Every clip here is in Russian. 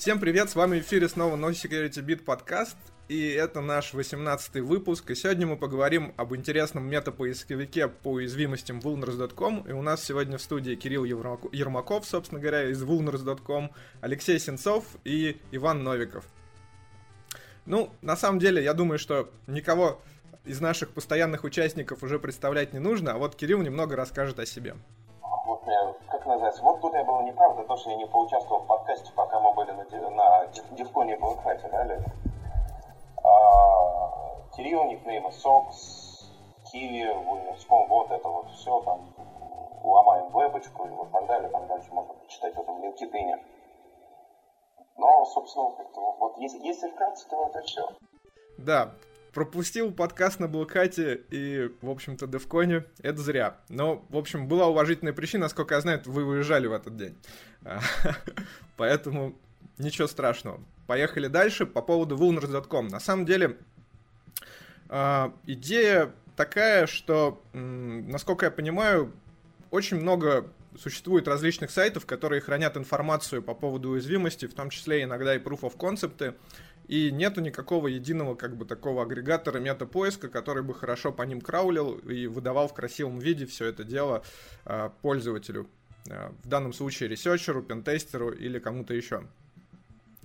Всем привет, с вами в эфире снова No Security Beat подкаст, и это наш 18 выпуск, и сегодня мы поговорим об интересном метапоисковике по уязвимостям vulners.com, и у нас сегодня в студии Кирилл Ермаков, собственно говоря, из vulners.com, Алексей Сенцов и Иван Новиков. Ну, на самом деле, я думаю, что никого из наших постоянных участников уже представлять не нужно, а вот Кирилл немного расскажет о себе называется. Вот тут я был неправда, то, что я не поучаствовал в подкасте, пока мы были на, на Дивконе был Хате, да, лето. А, Кирилл, никнейма Сокс, Киви, Вульнерском, вот это вот все, там, ломаем вебочку и вот так далее, там дальше можно почитать в этом LinkedIn. Но, собственно, вот если, если вкратце, то это все. Да, пропустил подкаст на Блокате и, в общем-то, Девконе, это зря. Но, в общем, была уважительная причина, насколько я знаю, вы уезжали в этот день. Поэтому ничего страшного. Поехали дальше по поводу vulners.com. На самом деле, а, идея такая, что, насколько я понимаю, очень много существует различных сайтов, которые хранят информацию по поводу уязвимости, в том числе иногда и proof of concept, и нету никакого единого как бы такого агрегатора метапоиска, который бы хорошо по ним краулил и выдавал в красивом виде все это дело э, пользователю. Э, в данном случае researcher у, pentester у или кому-то еще.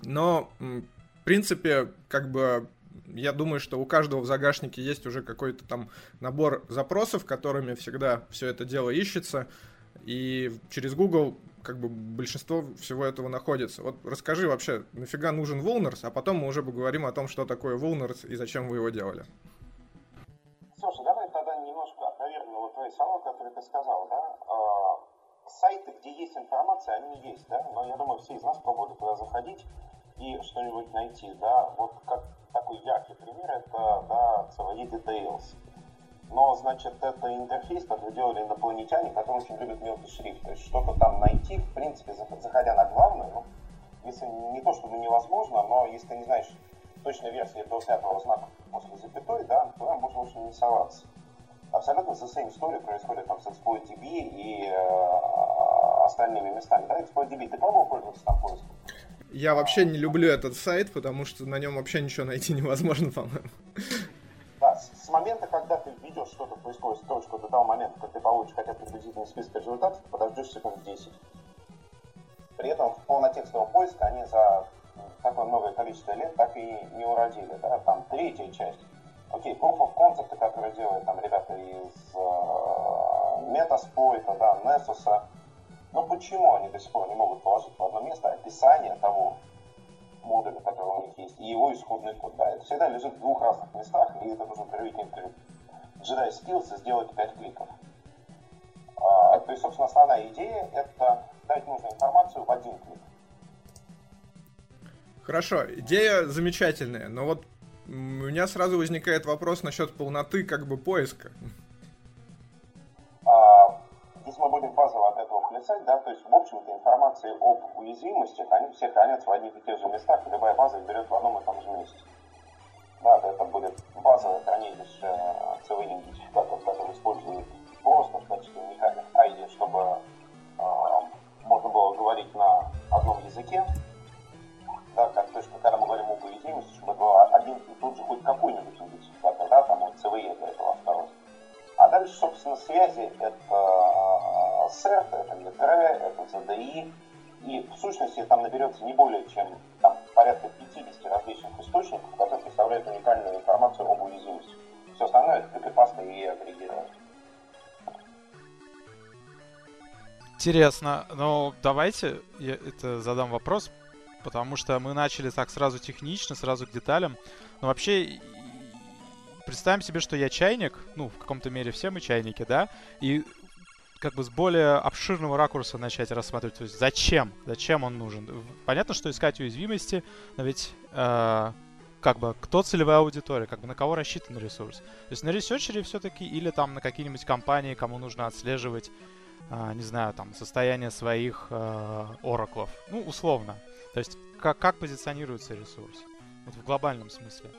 Но, в принципе, как бы я думаю, что у каждого в загашнике есть уже какой-то там набор запросов, которыми всегда все это дело ищется. И через Google как бы большинство всего этого находится. Вот расскажи вообще, нафига нужен Vulners, а потом мы уже поговорим о том, что такое Vulners и зачем вы его делали. Слушай, давай тогда немножко опровергну вот твои слова, которые ты сказал, да? А, сайты, где есть информация, они есть, да? Но я думаю, все из нас пробовали туда заходить и что-нибудь найти, да? Вот как такой яркий пример, это, да, CVE Details но, значит, это интерфейс, который делали инопланетяне, которые очень любят мелкий шрифт. То есть что-то там найти, в принципе, заходя на главную, ну, если не то, чтобы невозможно, но если ты не знаешь точной версии до пятого знака после запятой, да, то там можно очень не соваться. Абсолютно the same story происходит там с ExploitDB и э, остальными местами. Да, ExploitDB, ты пробовал пользоваться там поиском? Я вообще не люблю этот сайт, потому что на нем вообще ничего найти невозможно, по-моему. Момента, когда ты введешь что-то в поисковую строчку до того момента, как ты получишь хотя бы приблизительный список результатов, подождешь секунд 10. При этом в полнотекстового поиска они за такое многое количество лет так и не уродили. Да? Там третья часть. Окей, proof of concept, который делают там ребята из э, Metasploit, да, Nessus. Но почему они до сих пор не могут положить в одно место описание того, модуля, который у них есть, и его исходный код. Да, это всегда лежит в двух разных местах, и это нужно проявить некоторые Jedi skills и сделать 5 кликов. А, то есть, собственно, основная идея – это дать нужную информацию в один клик. Хорошо, идея замечательная, но вот у меня сразу возникает вопрос насчет полноты как бы поиска. Если мы будем базово от этого плясать, да, то есть, в общем-то, информации об уязвимостях, они все хранятся в одних и тех же местах, и любая база их берет в одном и том же месте. Да, это будет базовое хранилище CV-идентификатов, которые используют просто в и в сущности там наберется не более чем там, порядка 50 различных источников, которые представляют уникальную информацию об уязвимости. Все остальное это копипаста и агрегирование. Интересно. Ну, давайте я это задам вопрос, потому что мы начали так сразу технично, сразу к деталям. Но вообще, представим себе, что я чайник, ну, в каком-то мере все мы чайники, да, и как бы с более обширного ракурса начать рассматривать. То есть зачем? Зачем он нужен? Понятно, что искать уязвимости, но ведь э, как бы кто целевая аудитория, как бы на кого рассчитан ресурс. То есть на ресерчере все-таки или там на какие-нибудь компании, кому нужно отслеживать, э, не знаю, там состояние своих э, ораклов. Ну, условно. То есть как, как позиционируется ресурс? Вот в глобальном смысле.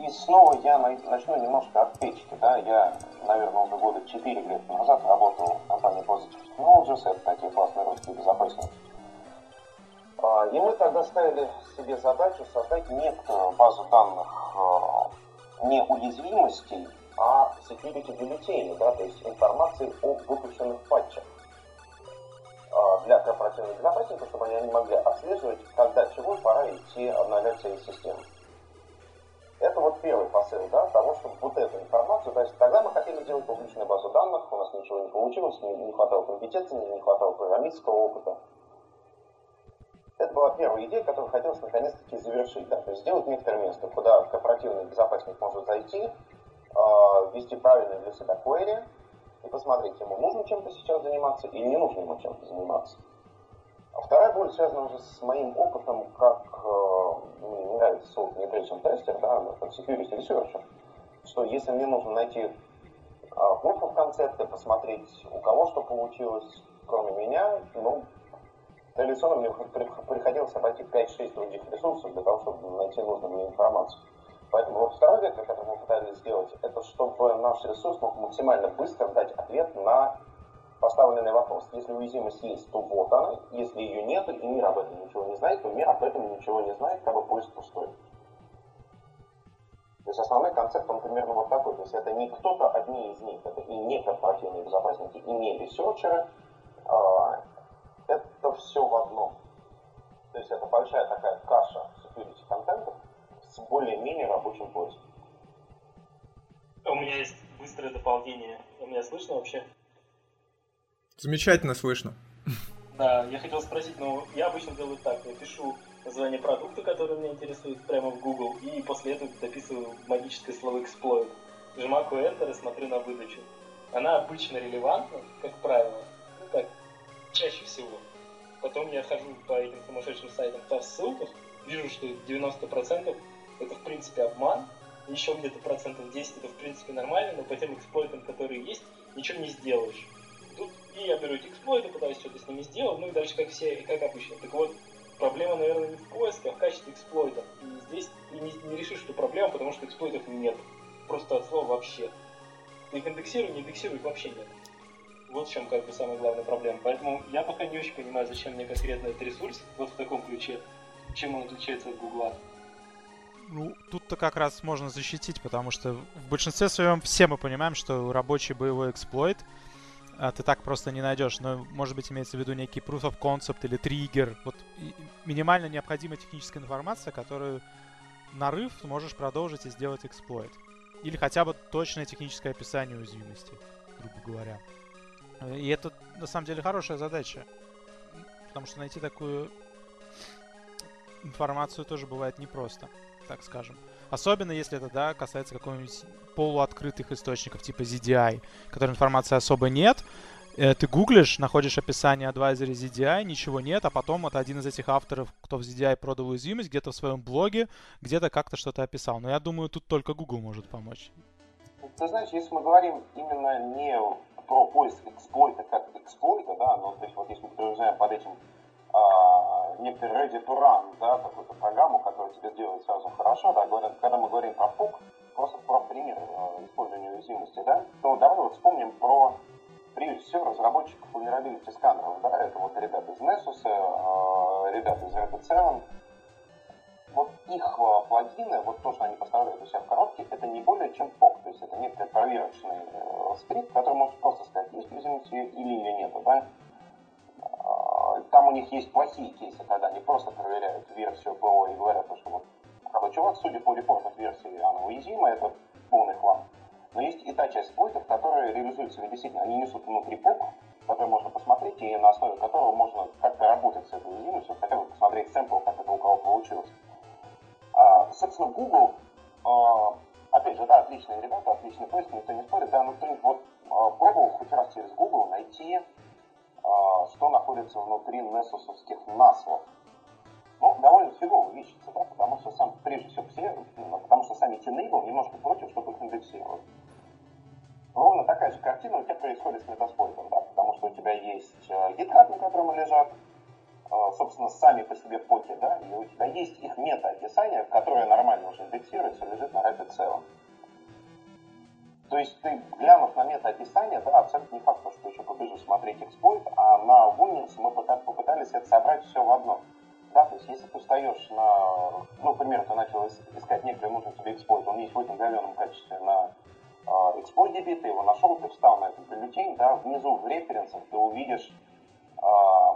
И снова я начну немножко от печки. Да? Я, наверное, уже года 4 лет назад работал в компании Positive Technologies. Это такие классные русские безопасники. А, и мы тогда ставили себе задачу создать некоторую базу данных а, не уязвимостей, а security бюллетеней, да, то есть информации о выпущенных патчах для корпоративных безопасников, чтобы они могли отслеживать, когда чего пора идти обновлять свои системы. Это вот первый посыл, да, того, чтобы вот эту информацию, есть тогда мы хотели сделать публичную базу данных, у нас ничего не получилось, не, не хватало компетенции, не хватало программистского опыта. Это была первая идея, которую хотелось наконец-таки завершить, да, то есть сделать некоторое место, куда корпоративный безопасник может зайти, э, ввести правильный для себя query и посмотреть, ему нужно чем-то сейчас заниматься или не нужно ему чем-то заниматься. А вторая боль связана уже с моим опытом как, э, мне не нравится слово penetration тестер, да, как security researcher, что если мне нужно найти э, proof of концепты, посмотреть, у кого что получилось, кроме меня, ну, традиционно мне приходилось обойти 5-6 других ресурсов для того, чтобы найти нужную мне информацию. Поэтому вот второй вектор, который мы пытались сделать, это чтобы наш ресурс мог максимально быстро дать ответ на поставленный вопрос. Если уязвимость есть, то вот она. Если ее нет, и мир об этом ничего не знает, то мир об этом ничего не знает, как бы поиск пустой. То есть основной концепт, он примерно вот такой. То есть это не кто-то одни из них, это и не корпоративные безопасники, и не ресерчеры. А, это все в одном. То есть это большая такая каша security контентов с более-менее рабочим поиском. У меня есть быстрое дополнение. У меня слышно вообще? Замечательно слышно. Да, я хотел спросить, но я обычно делаю так, я пишу название продукта, который меня интересует, прямо в Google, и после этого дописываю магическое слово exploit. Жмакаю Enter и смотрю на выдачу. Она обычно релевантна, как правило, ну как, чаще всего. Потом я хожу по этим сумасшедшим сайтам по ссылках, вижу, что 90% это в принципе обман, еще где-то процентов 10 это в принципе нормально, но по тем эксплойтам, которые есть, ничего не сделаешь. Тут и я беру эти эксплойты, пытаюсь что-то с ними сделать, ну и дальше как все, как обычно. Так вот, проблема, наверное, не в поиске, а в качестве эксплойтов. И здесь ты не, не решишь эту проблему, потому что эксплойтов нет. Просто от слова вообще. Ты их индексируй, не индексируй, вообще нет. Вот в чем как бы самая главная проблема. Поэтому я пока не очень понимаю, зачем мне конкретно этот ресурс, вот в таком ключе, чем он отличается от Гугла. Ну, тут-то как раз можно защитить, потому что в большинстве своем все мы понимаем, что рабочий боевой эксплойт — а, ты так просто не найдешь. Но, может быть, имеется в виду некий proof of concept или триггер. Вот минимально необходимая техническая информация, которую нарыв можешь продолжить и сделать эксплойт. Или хотя бы точное техническое описание уязвимости, грубо говоря. И это, на самом деле, хорошая задача. Потому что найти такую информацию тоже бывает непросто, так скажем. Особенно если это, да, касается какого-нибудь полуоткрытых источников типа ZDI, которой информации особо нет. Э, ты гуглишь, находишь описание адвайзера ZDI, ничего нет, а потом это один из этих авторов, кто в ZDI продал уязвимость, где-то в своем блоге, где-то как-то что-то описал. Но я думаю, тут только Google может помочь. Ты знаешь, если мы говорим именно не про поиск эксплойта как эксплойта, да, но то есть вот если мы подразумеваем под этим а, некоторый ready to run, да, какую-то программу, которая тебе делает сразу хорошо, да, говорят, когда мы говорим про пук, просто про пример э, использования уязвимости, да, то давай вот вспомним про, прежде всего, разработчиков vulnerability сканеров, да, это вот ребята из Nessus, э, ребята из Rapid7, вот их э, плагины, вот то, что они поставляют у себя в коробке, это не более чем POC, то есть это некоторый проверочный э, скрипт, который может просто сказать, есть уязвимость или ее нет, да, там у них есть плохие кейсы, когда они просто проверяют версию ПО и говорят, что вот, когда чувак, судя по репортам версии, она уязвима, это полный хлам. Но есть и та часть пойтов, которые реализуются действительно, они несут внутри ПОК, который можно посмотреть, и на основе которого можно как-то работать с этой уязвимостью, хотя бы посмотреть сэмпл, как это у кого получилось. А, собственно, Google, а, опять же, да, отличные ребята, отличный поиск, никто не спорит, да, но кто-нибудь вот а, пробовал хоть раз через Google найти а, что находится внутри несусовских наслов. Ну, довольно фигово ищется, да, потому что сам, прежде всего, все, потому что сами Tenable немножко против, чтобы их индексировать. Ровно такая же картина у тебя происходит с метаспойтом, да, потому что у тебя есть GitHub, на котором лежат, а, собственно, сами по себе поки, да, и у тебя есть их мета-описание, которое нормально уже индексируется, лежит на Rapid целом. То есть ты, глянув на мета-описание, да, абсолютно не факт, что еще побежишь смотреть эксплойт, а на Wunix мы попытались это собрать все в одно. Да, то есть если ты встаешь на, ну, например, ты начал искать некоторый нужный тебе эксплойт, он есть в этом говенном качестве на э, эксплойт DB, ты его нашел, ты встал на этот бюллетень, да, внизу в референсах ты увидишь э,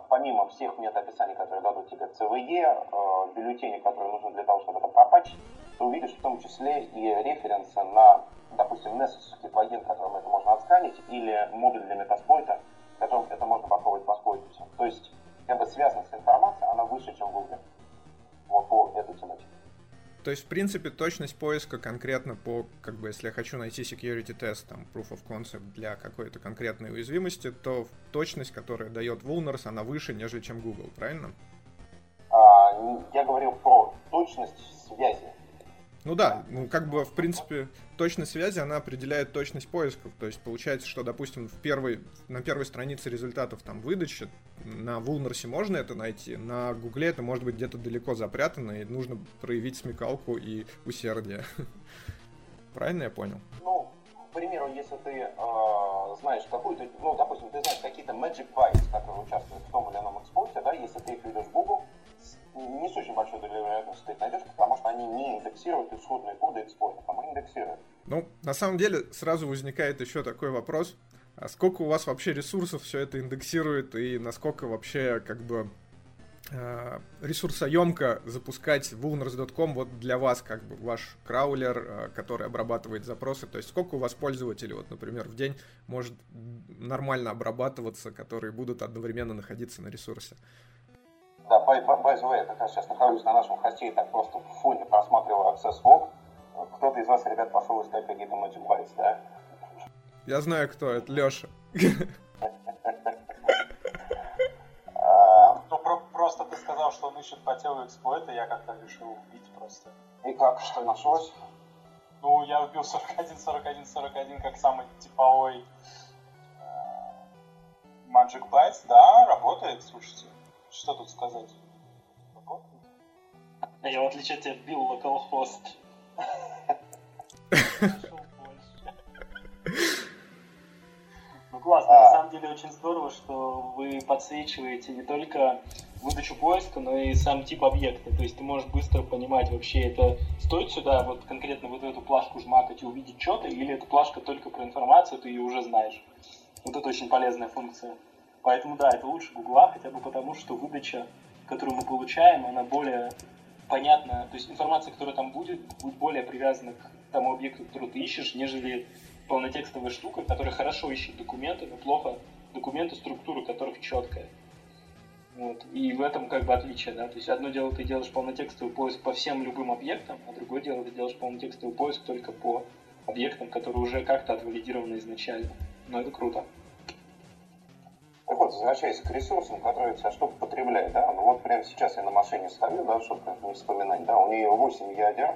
помимо всех метаописаний, которые дадут тебе CVE, э, бюллетени, которые нужны для того, чтобы это пропатчить, ты увидишь в том числе и референсы на, допустим, Nessus плагин, которым это можно отсканить, или модуль для метаспойта, которым это можно попробовать воспользоваться. То есть как бы связанность информации, она выше, чем в Google. Вот по этой тематике. То есть, в принципе, точность поиска конкретно по, как бы, если я хочу найти security тест, там, proof of concept для какой-то конкретной уязвимости, то точность, которая дает Vulners, она выше, нежели чем Google, правильно? А, я говорил про точность связи. Ну да, ну как бы в принципе точность связи она определяет точность поисков. То есть получается, что, допустим, в первой, на первой странице результатов там выдачи на Вулнерсе можно это найти, на Гугле это может быть где-то далеко запрятано, и нужно проявить смекалку и усердие. Правильно я понял? Ну, к примеру, если ты э, знаешь какую-то, ну, допустим, ты знаешь какие-то magic bytes, которые участвуют в том или ином экспорте, да, если ты их ведешь в Google, не с очень большой долей вероятности ты найдешь, потому что они не индексируют исходные коды экспорта, а мы индексируем. Ну, на самом деле, сразу возникает еще такой вопрос. А сколько у вас вообще ресурсов все это индексирует и насколько вообще как бы э, ресурсоемко запускать vulners.com вот для вас, как бы ваш краулер, э, который обрабатывает запросы, то есть сколько у вас пользователей, вот, например, в день может нормально обрабатываться, которые будут одновременно находиться на ресурсе? Да, by, by, by the way, я как раз сейчас нахожусь на нашем хосте и так просто в фоне просматриваю Access Log. Кто-то из вас, ребят, пошел искать какие-то Magic Bytes, да? Я знаю, кто это, Леша. А, ну, просто ты сказал, что он ищет по телу эксплойта, я как-то решил убить просто. И как, что нашлось? Ну, я убил 41, 41, 41 как самый типовой э, Magic Bytes, да, работает, слушайте. Что тут сказать? А я, в отличие от тебя, бил localhost. Ну классно, на самом деле очень здорово, что вы подсвечиваете не только выдачу поиска, но и сам тип объекта. То есть ты можешь быстро понимать вообще, это стоит сюда вот конкретно вот эту плашку жмакать и увидеть что-то, или эта плашка только про информацию, ты ее уже знаешь. Вот это очень полезная функция. Поэтому да, это лучше Гугла, хотя бы потому, что выдача, которую мы получаем, она более понятна, то есть информация, которая там будет, будет более привязана к тому объекту, который ты ищешь, нежели полнотекстовая штука, которая хорошо ищет документы, но плохо документы, структура которых четкая. Вот. И в этом как бы отличие, да. То есть одно дело ты делаешь полнотекстовый поиск по всем любым объектам, а другое дело ты делаешь полнотекстовый поиск только по объектам, которые уже как-то отвалидированы изначально. Но это круто. Так вот, возвращаясь к ресурсам, которые вся штука потребляет, да, ну вот прямо сейчас я на машине стою, да, чтобы не вспоминать, да, у нее 8 ядер,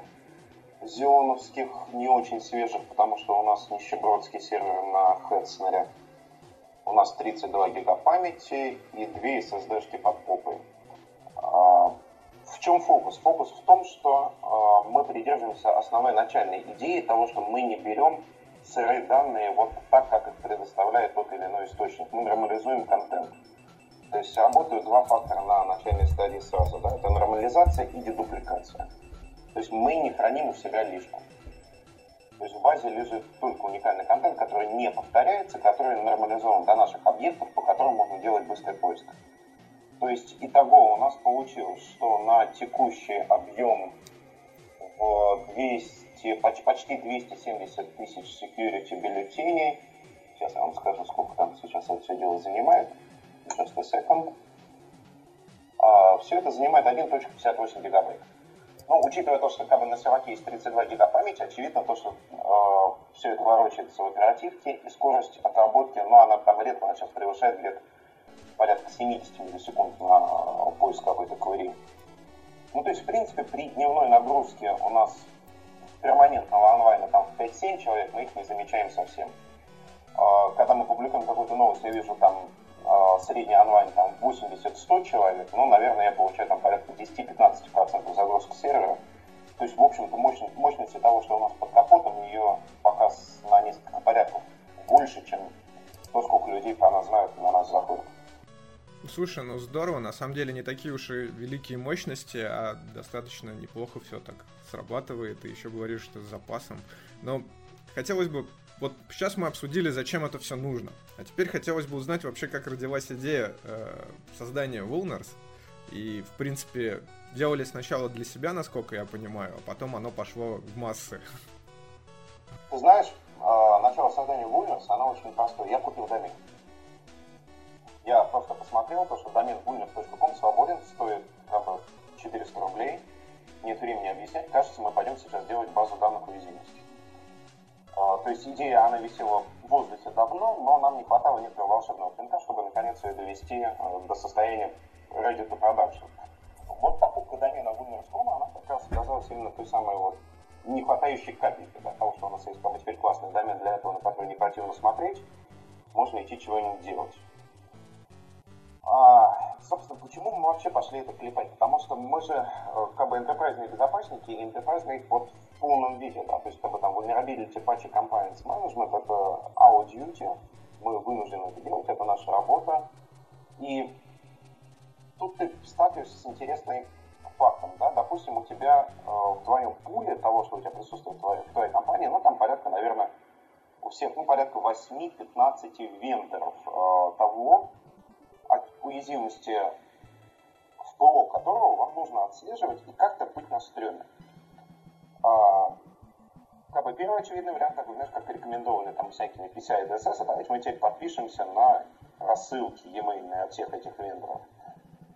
зионовских, не очень свежих, потому что у нас нищебродский сервер на Хедснере. У нас 32 гига памяти и 2 SSD-шки под попой. А, в чем фокус? Фокус в том, что а, мы придерживаемся основной начальной идеи того, что мы не берем сырые данные вот так, как их предоставляет тот или иной источник. Мы нормализуем контент. То есть работают два фактора на начальной стадии сразу. Да? Это нормализация и дедупликация. То есть мы не храним у себя лишку. То есть в базе лежит только уникальный контент, который не повторяется, который нормализован до наших объектов, по которым можно делать быстрый поиск. То есть итого у нас получилось, что на текущий объем в 200 почти, почти 270 тысяч security бюллетеней. Сейчас я вам скажу, сколько там сейчас это все дело занимает. Just a second. А, все это занимает 1.58 гигабайт. Ну, учитывая то, что как на серваке есть 32 гига памяти, очевидно то, что э, все это ворочается в оперативке, и скорость отработки, ну, она там редко, она сейчас превышает где-то порядка 70 миллисекунд на э, поиск какой-то query. Ну, то есть, в принципе, при дневной нагрузке у нас перманентного онлайна там 5-7 человек, мы их не замечаем совсем. А, когда мы публикуем какую-то новость, я вижу там а, средний онлайн там 80-100 человек, ну, наверное, я получаю там порядка 10-15% загрузки сервера. То есть, в общем-то, мощность, мощности того, что у нас под капотом, ее пока на несколько порядков больше, чем то, сколько людей про нас знают и на нас заходят. Слушай, ну здорово, на самом деле не такие уж и великие мощности, а достаточно неплохо все так срабатывает, и еще говоришь, что с запасом. Но хотелось бы, вот сейчас мы обсудили, зачем это все нужно, а теперь хотелось бы узнать вообще, как родилась идея э, создания Wulners, и, в принципе, делали сначала для себя, насколько я понимаю, а потом оно пошло в массы. Ты знаешь, э, начало создания Wulners, оно очень простое. Я купил домен. Я просто посмотрел, то, что домен bulners.com свободен, стоит правда, 400 рублей. Нет времени объяснять. Кажется, мы пойдем сейчас делать базу данных уязвимости. А, то есть идея, она висела в воздухе давно, но нам не хватало некоторого волшебного пинка, чтобы наконец ее довести э, до состояния ready to production. Вот покупка домена bulners.com, она как раз оказалась именно той самой вот не хватающей капельки для того, что у нас есть теперь классный домен для этого, на который не противно смотреть, можно идти чего-нибудь делать. А, собственно, почему мы вообще пошли это клепать? Потому что мы же э, как бы enterprise безопасники, и enterprise вот в полном виде, да, то есть как бы там vulnerability patch compliance management это our duty, мы вынуждены это делать, это наша работа. И тут ты сталкиваешься с интересным фактом, да, допустим, у тебя э, в твоем пуле того, что у тебя присутствует в твоей, в твоей компании, ну там порядка, наверное, у всех, ну порядка 8-15 вендоров э, того, уязвимости, ПО которого вам нужно отслеживать и как-то быть на стреме. А, как бы первый очевидный вариант, такой, знаешь, как рекомендованный там всякими PCI и DSS, давайте мы теперь подпишемся на рассылки e-mail от всех этих вендоров.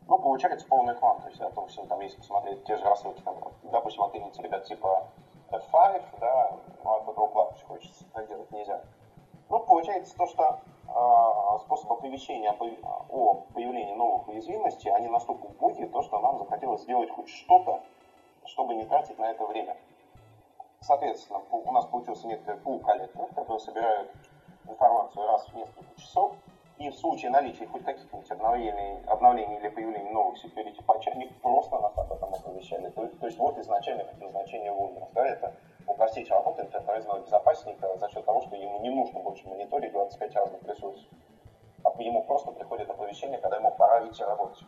Ну, получается полный хлам, то есть, о том, что там, если посмотреть те же рассылки, там, допустим, от имени ребят типа F5, да, ну, от этого кладбища хочется, так делать нельзя. Ну, получается то, что способ оповещения о появлении новых уязвимостей, они настолько убогие, то, что нам захотелось сделать хоть что-то, чтобы не тратить на это время. Соответственно, у нас получился некоторый пул коллекторов, которые собирают информацию раз в несколько часов, и в случае наличия хоть каких-нибудь обновлений, обновлений или появления новых security патчей, они просто нас об этом оповещали. То, то есть вот изначально предназначение Windows. Да, это упростить работу интерпрайзного безопасника за счет того, что ему не нужно больше мониторить 25 разных ресурсов. А ему просто приходит оповещение, когда ему пора идти работать.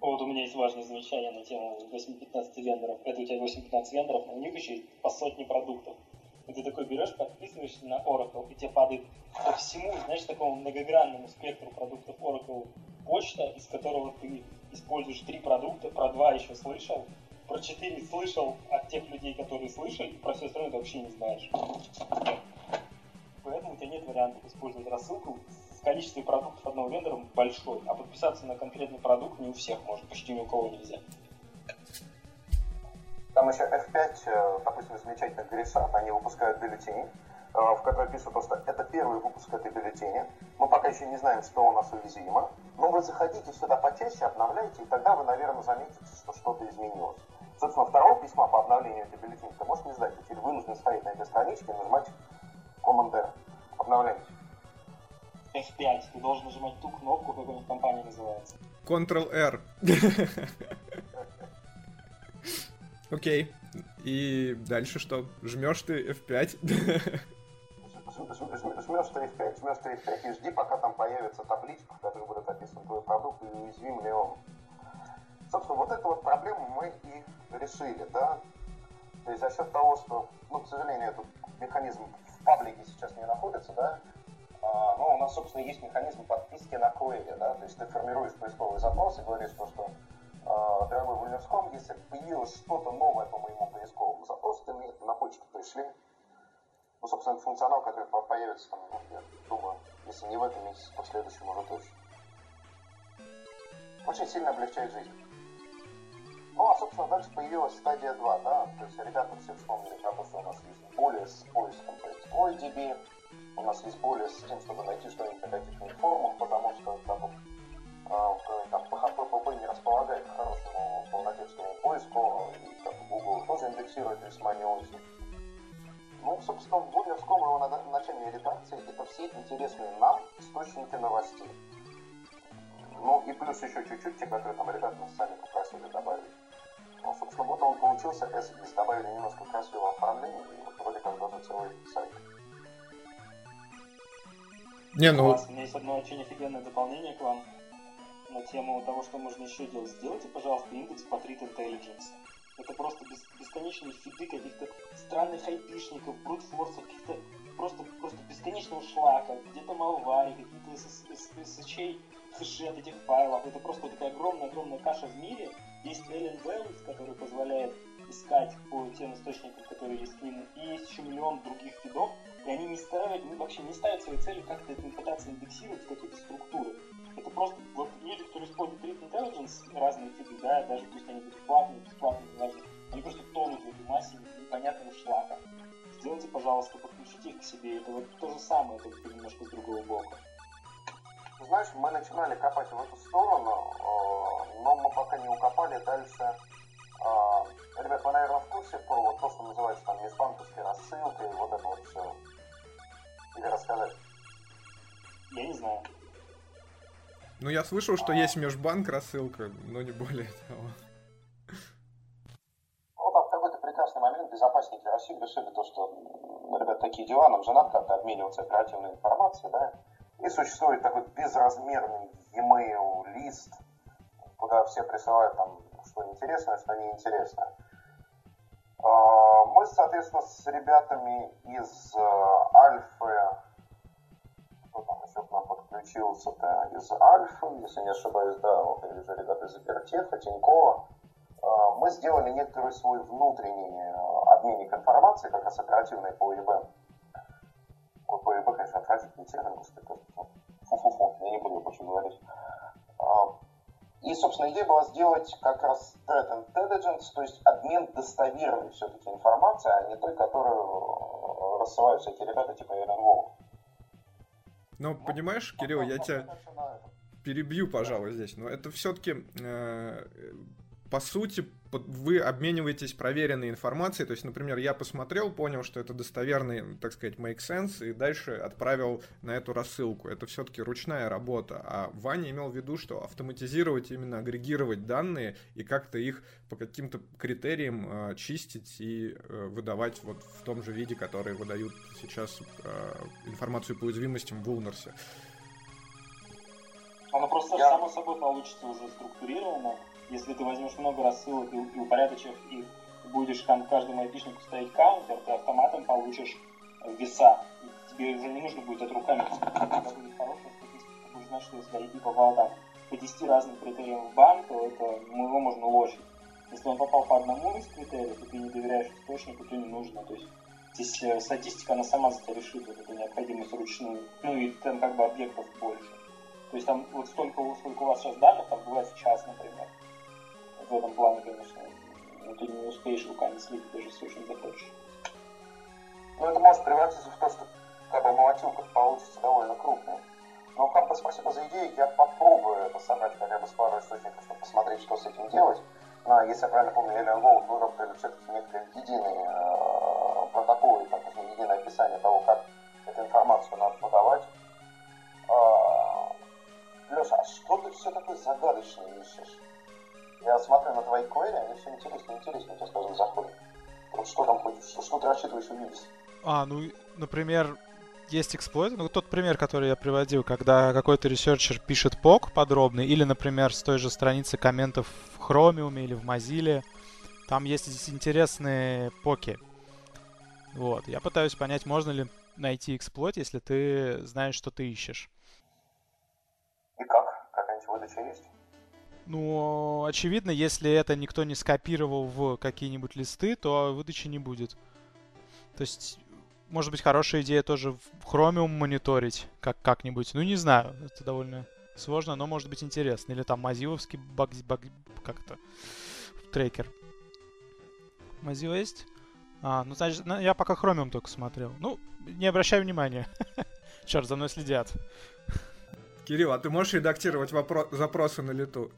Вот у меня есть важное замечание на тему 8-15 вендоров. Это у тебя 8-15 вендоров, но у них еще по сотне продуктов. И ты такой берешь, подписываешься на Oracle, и тебе падает по всему, знаешь, такому многогранному спектру продуктов Oracle почта, из которого ты используешь три продукта, про два еще слышал, про 4 слышал от тех людей, которые слышали, про все остальное ты вообще не знаешь. Поэтому у тебя нет вариантов использовать рассылку в количестве продуктов одного вендора большой, а подписаться на конкретный продукт не у всех может, почти ни у кого нельзя. Там еще F5, э, допустим, замечательно грешат, они выпускают бюллетени, э, в которой пишут просто, это первый выпуск этой бюллетени, мы пока еще не знаем, что у нас уязвимо, но вы заходите сюда почаще, обновляйте, и тогда вы, наверное, заметите, что что-то изменилось. Собственно, второго письма по обновлению этой бюллетени ты можешь не ждать. Ты теперь вынужден стоять на этой страничке и нажимать Command-R. Обновлять. F5. Ты должен нажимать ту кнопку, как у них компания называется. Ctrl-R. Окей. И дальше что? Жмешь ты F5? Жмешь ты F5, жмешь ты F5 и жди, пока там появится табличка, в которой будет описан твой продукт и уязвим ли он. Собственно, вот эту вот проблему мы и решили, да. То есть за счет того, что, ну, к сожалению, этот механизм в паблике сейчас не находится, да, а, но у нас, собственно, есть механизм подписки на query, да, то есть ты формируешь поисковый запрос и говоришь, что, что э, дорогой Windows.com, если появилось что-то новое по моему поисковому запросу, ты мне на почту пришли. Ну, собственно, это функционал, который появится, там, ну, я думаю, если не в этом месяце, то в следующем уже точно. Очень сильно облегчает жизнь. Ну, а, собственно, дальше появилась стадия 2, да, то есть ребята все вспомнили про то, что у нас есть более с поиском по DB, у нас есть более с тем, чтобы найти что-нибудь на каких-нибудь форумах, потому что там, а, там PHP не располагает хорошему полнотекстовому поиску, и как Google тоже индексирует весьма не очень. Ну, собственно, в Бунинском его на начальной редакции это все интересные нам источники новостей. Ну и плюс еще чуть-чуть, те, которые там ребята сами попросили добавить. Получился, если добавили немножко красивого оформления, и вот вроде как даже целый сайт. Не, ну... У меня есть одно очень офигенное дополнение к вам на тему того, что можно еще делать. Сделайте, пожалуйста, индекс по Threat Intelligence. Это просто бес, бесконечные фиды каких-то странных айпишников, брутфорсов, каких-то просто, просто бесконечного шлака, где-то малвари, какие-то SSH, хэши от этих файлов. Это просто такая огромная-огромная каша в мире. Есть Alien Values, который позволяет искать по тем источникам, которые есть к нему, и есть еще миллион других фидов, и они не ставят, ну, вообще не ставят своей целью как-то это пытаться индексировать какие-то структуры. Это просто, вот люди, которые используют Threat Intelligence, разные типы, да, даже пусть они будут платные, бесплатные, неважно, они просто тонут в этой массе непонятного шлака. Сделайте, пожалуйста, подключите их к себе, это вот то же самое, только немножко с другого бока. Знаешь, мы начинали копать в эту сторону, э, но мы пока не укопали дальше а, ребят, вы, наверное, в курсе про вот то, что называется там межбанковская рассылка и вот это вот все? Или рассказать? Я не знаю. Ну, я слышал, что есть межбанк рассылка, но не более того. Ну, там в какой-то прекрасный момент безопасники России решили то, что, ну, ребят, такие дела, нам же надо как-то обмениваться оперативной информацией, да, и существует такой безразмерный e-mail лист, куда все присылают там что интересно, что неинтересно. А, мы, соответственно, с ребятами из э, Альфы, кто там еще к нам подключился-то, из Альфы, если не ошибаюсь, да, вот я вижу ребята из Гипертеха, Тинькова, а, мы сделали некоторый свой внутренний э, обменник информацией, как раз оперативный по ИБ. Термин, господи, фу-фу-фу, я не буду больше говорить. А, и, собственно, идея была сделать как раз threat intelligence, то есть обмен достоверной все-таки информацией, а не той, которую э, рассылают всякие ребята типа Эрен Волк. Ну, понимаешь, Кирилл, я тебя перебью, пожалуй, здесь, но это все-таки э, по сути, вы обмениваетесь проверенной информацией. То есть, например, я посмотрел, понял, что это достоверный, так сказать, make sense, и дальше отправил на эту рассылку. Это все-таки ручная работа. А Ваня имел в виду, что автоматизировать, именно агрегировать данные и как-то их по каким-то критериям э, чистить и э, выдавать вот в том же виде, который выдают сейчас э, информацию по уязвимостям в Улнерсе. Оно просто я... само собой получится уже структурировано если ты возьмешь много рассылок и, и упорядочив их, будешь там каждому айпишнику ставить каунтер, ты автоматом получишь веса. И тебе уже не нужно будет от руками. Когда будет хорошая статистика, будешь знать, что если IP попал там по 10 разным критериям в банк, то это, ну, его можно ложить. Если он попал по одному из критериев, и ты не доверяешь источнику, то не нужно. То есть здесь э, статистика, она сама за тебя решит вот эту необходимость ручную. Ну и там как бы объектов больше. То есть там вот столько, сколько у вас сейчас данных, там бывает в час, например в этом плане, конечно, ну, ты не успеешь руками слить, даже если очень захочешь. Ну, это может превратиться в то, что как бы молотилка получится довольно крупная. Но как бы спасибо за идею, я попробую это собрать хотя бы с пару источников, чтобы посмотреть, что с этим делать. Но, если я правильно помню, Alien Gold выработали все-таки некоторые единые э, протоколы, так точнее, единое описание того, как эту информацию надо подавать. Э, Леша, а что ты все такое загадочное ищешь? Я смотрю на твои query, они все интереснее и интереснее, тебе скажем, заходят. Вот что там хочешь, что, что ты рассчитываешь увидеть? А, ну, например, есть exploit, ну, тот пример, который я приводил, когда какой-то researcher пишет POC подробный, или, например, с той же страницы комментов в Chromium или в Mozilla, там есть здесь интересные POC и. Вот, я пытаюсь понять, можно ли найти эксплойт, если ты знаешь, что ты ищешь. И как? Какая-нибудь выдача есть? Ну, очевидно, если это никто не скопировал в какие-нибудь листы, то выдачи не будет. То есть, может быть, хорошая идея тоже в Chromium мониторить как- как-нибудь. Ну, не знаю, это довольно сложно, но может быть интересно. Или там мазиловский баг, баг как-то трекер. Mozilla есть? А, ну, значит, я пока Chromium только смотрел. Ну, не обращай внимания. Черт, за мной следят. Кирилл, а ты можешь редактировать вопро- запросы на лету?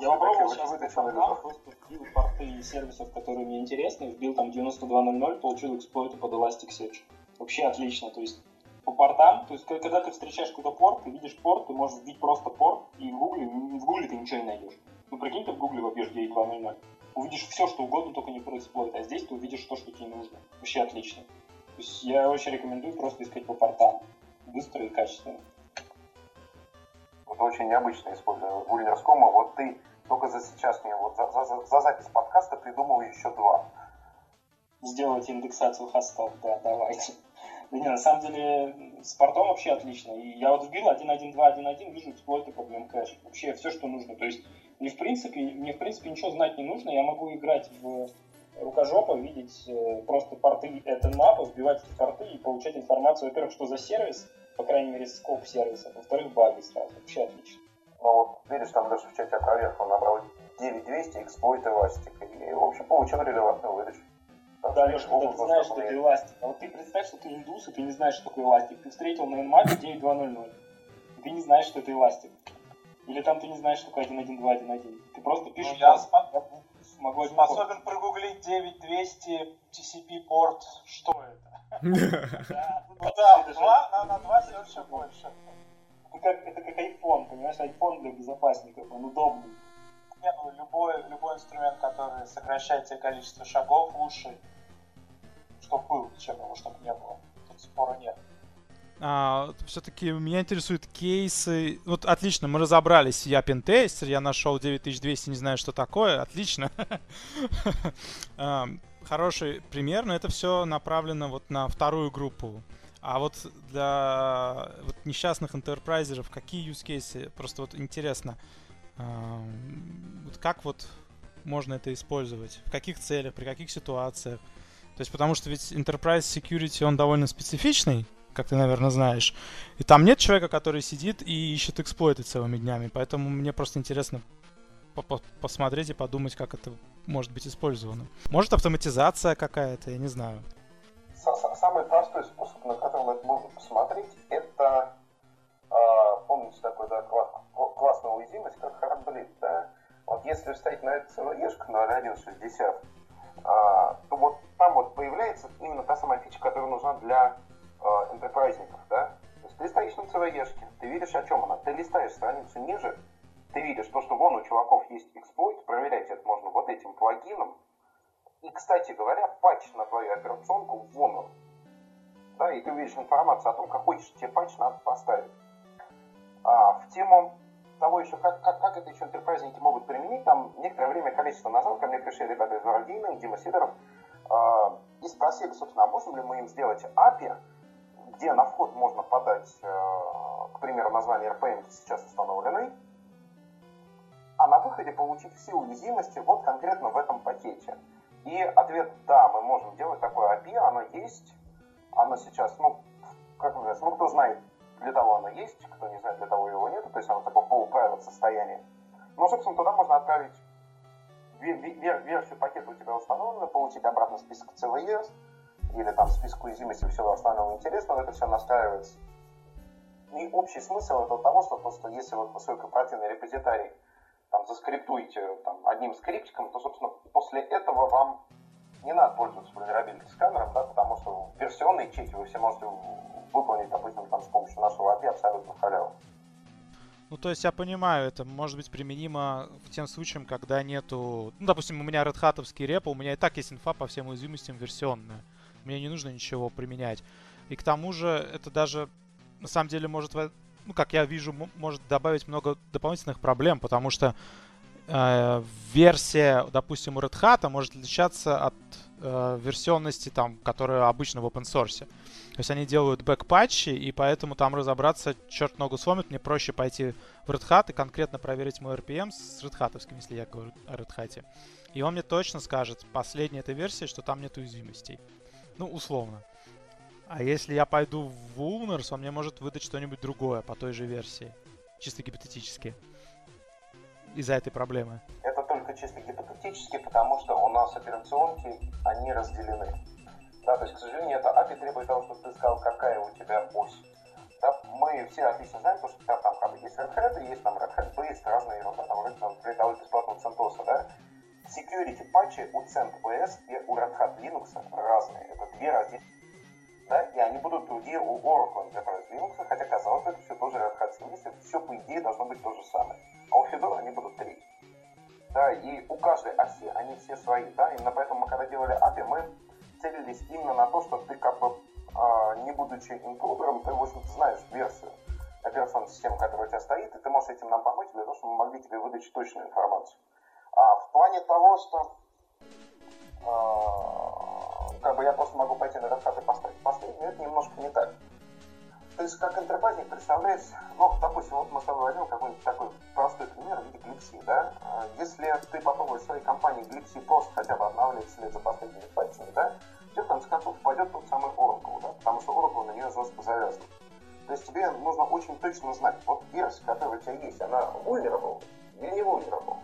Я попробовал сейчас портал, просто вбил порты сервисов, которые мне интересны, вбил там 9200, получил эксплойты под Elasticsearch. Вообще отлично, то есть по портам, то есть когда ты встречаешь какой-то порт, ты видишь порт, ты можешь вбить просто порт, и в гугле, в гугле ты ничего не найдешь. Ну прикинь, ты в гугле вобьешь 9200, увидишь все, что угодно, только не про эксплойт, а здесь ты увидишь то, что тебе нужно. Вообще отлично. То есть я очень рекомендую просто искать по портам. Быстро и качественно. Вот очень необычно использую Вульнерскома. Вот ты только за сейчас мне вот за, за, за запись подкаста придумал еще два. Сделать индексацию хостов, да, давайте. Да не, на самом деле, с портом вообще отлично. И я вот вбил 1.1.2, 1.1, вижу эксплойты проблем кэш. Вообще все, что нужно. То есть мне в принципе, мне в принципе ничего знать не нужно. Я могу играть в рукожопа, видеть э, просто порты это мапа, вбивать эти порты и получать информацию, во-первых, что за сервис, по крайней мере, скоп сервиса, во-вторых, баги сразу. Вообще отлично. Ну вот, видишь, там даже в чате опроверг, он набрал 9200 эксплойт эластик. И, в общем, получил релевантную выдачу. Да, Леша, когда ты знаешь, что это эластик. А вот ты представь, что ты индус, и ты не знаешь, что такое эластик. Ты встретил на инмапе 9200. И ты не знаешь, что это эластик. Или там ты не знаешь, что такое 1.1.2.1.1. Ты просто пишешь... Ну, я спо- смогу способен прогуглить 9200 TCP порт. Что это? Да, Ну на, на два серча больше. Это как, это как iPhone, понимаешь? iPhone для безопасников, он удобный. Не, ну любой, любой инструмент, который сокращает тебе количество шагов, лучше, чтобы был, чем его, чтобы не было. Тут спора нет. А, все-таки меня интересуют кейсы. Вот отлично, мы разобрались. Я пентестер, я нашел 9200, не знаю, что такое. Отлично. А, Хороший пример, но это все направлено вот на вторую группу. А вот для вот несчастных интерпрайзеров какие use cases? Просто вот интересно, а, вот как вот можно это использовать? В каких целях, при каких ситуациях? То есть потому что ведь Enterprise Security, он довольно специфичный, как ты, наверное, знаешь. И там нет человека, который сидит и ищет эксплойты целыми днями. Поэтому мне просто интересно посмотреть и подумать, как это может быть использовано. Может автоматизация какая-то, я не знаю. Самый простой способ, на котором это можно посмотреть, это, э, помните, такой да, класс, классная уязвимость, как Heartbleed, да? Вот если вставить на это CVE на 1.60, э, то вот там вот появляется именно та самая фича, которая нужна для э, энтерпрайзников, да? То есть ты стоишь на CVE, ты видишь, о чем она, ты листаешь страницу ниже, ты видишь то, что вон у чуваков есть эксплойт, проверять это можно вот этим плагином. И, кстати говоря, патч на твою операционку вон он. Да, и ты увидишь информацию о том, какой тебе патч надо поставить. А, в тему того еще, как, как, как это еще интерпрайзники могут применить, там некоторое время, количество назад ко мне пришли ребята из Варгейна, Дима Сидоров, э, и спросили, собственно, а можем ли мы им сделать API, где на вход можно подать, э, к примеру, название RPM сейчас установленный, а на выходе получить все уязвимости вот конкретно в этом пакете. И ответ «да, мы можем делать такое API», оно есть, оно сейчас, ну, как сказать, ну, кто знает, для того оно есть, кто не знает, для того его нет, то есть оно такое полуправило состояние. Ну, собственно, туда можно отправить версию пакета у тебя установлена, получить обратно список CVE или там список уязвимости всего остального интересного, это все настраивается. И общий смысл это того, что просто если вот свой корпоративный репозиторий там, заскриптуете там, одним скриптиком, то, собственно, после этого вам не надо пользоваться vulnerability сканером, да, потому что версионные чеки вы все можете выполнить, допустим, там, с помощью нашего API абсолютно халяву. Ну, то есть я понимаю, это может быть применимо к тем случаям, когда нету... Ну, допустим, у меня Red Hat репо, у меня и так есть инфа по всем уязвимостям версионная. Мне не нужно ничего применять. И к тому же это даже, на самом деле, может ну, как я вижу, может добавить много дополнительных проблем, потому что э, версия, допустим, у Red Hat может отличаться от э, версионности, там, которая обычно в open source. То есть они делают бэк-патчи, и поэтому там разобраться черт ногу сломит. Мне проще пойти в Red Hat и конкретно проверить мой RPM с Red Hat, если я говорю о Red Hat. И он мне точно скажет, последняя эта версия, что там нет уязвимостей. Ну, условно. А если я пойду в Ulners, он мне может выдать что-нибудь другое по той же версии. Чисто гипотетически. Из-за этой проблемы. Это только чисто гипотетически, потому что у нас операционки, они разделены. Да, то есть, к сожалению, это API требует того, чтобы ты сказал, какая у тебя ось. Да, мы все отлично знаем, что там, там как бы есть Red Hat, есть там Red Hat Base, разные ерунда, там, например, того бесплатного CentOS, да. Security патчи у CentOS и у Red Hat Linux разные. Это две разные да, и они будут другие у Oracle Enterprise Linux, хотя казалось бы, это все тоже Red Hat 70, все по идее должно быть то же самое. А у Fedora они будут три. Да, и у каждой оси они все свои, да, именно поэтому мы когда делали API, мы целились именно на то, что ты как бы не будучи интрудером, ты, в общем-то, знаешь версию операционной системы, которая у тебя стоит, и ты можешь этим нам помочь для того, чтобы мы могли тебе выдать точную информацию. А в плане того, что э, как бы я просто могу пойти на Hat и поставить последнюю, это немножко не так. То есть, как интерпрайзник представляешь, ну, допустим, вот мы с тобой возьмем какой-нибудь такой простой пример в виде Glipsy, да? А если ты попробуешь в своей компании Glipsy просто хотя бы обновлять вслед за последними патчами, да, тебе в конце концов упадет тот самый Oracle, да, потому что Oracle на нее жестко завязан. То есть тебе нужно очень точно знать, вот версия, которая у тебя есть, она vulnerable или не vulnerable.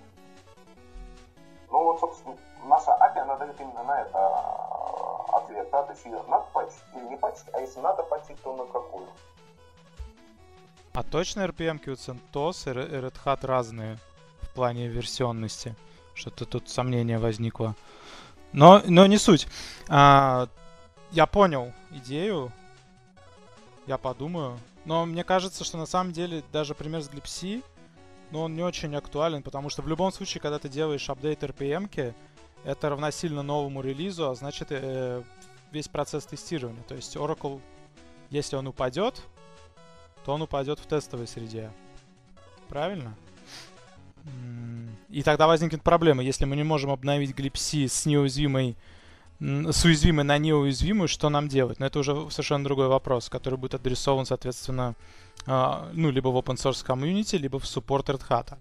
Ну вот, собственно, наша API, она дает именно на это а, ответ, да, то есть ее надо патчить или не патчить, а если надо патчить, то на какую. А точно RPM у CentOS и Red Hat разные в плане версионности? Что-то тут сомнение возникло. Но, но не суть. А, я понял идею. Я подумаю. Но мне кажется, что на самом деле даже пример с Glipsy, ну, он не очень актуален, потому что в любом случае, когда ты делаешь апдейт RPM, это равносильно новому релизу, а значит э, весь процесс тестирования. То есть Oracle, если он упадет, то он упадет в тестовой среде. Правильно? И тогда возникнет проблема, если мы не можем обновить Glipsy с неуязвимой с уязвимой на неуязвимую, что нам делать? Но это уже совершенно другой вопрос, который будет адресован, соответственно, э, ну, либо в open source community, либо в support Red Hat.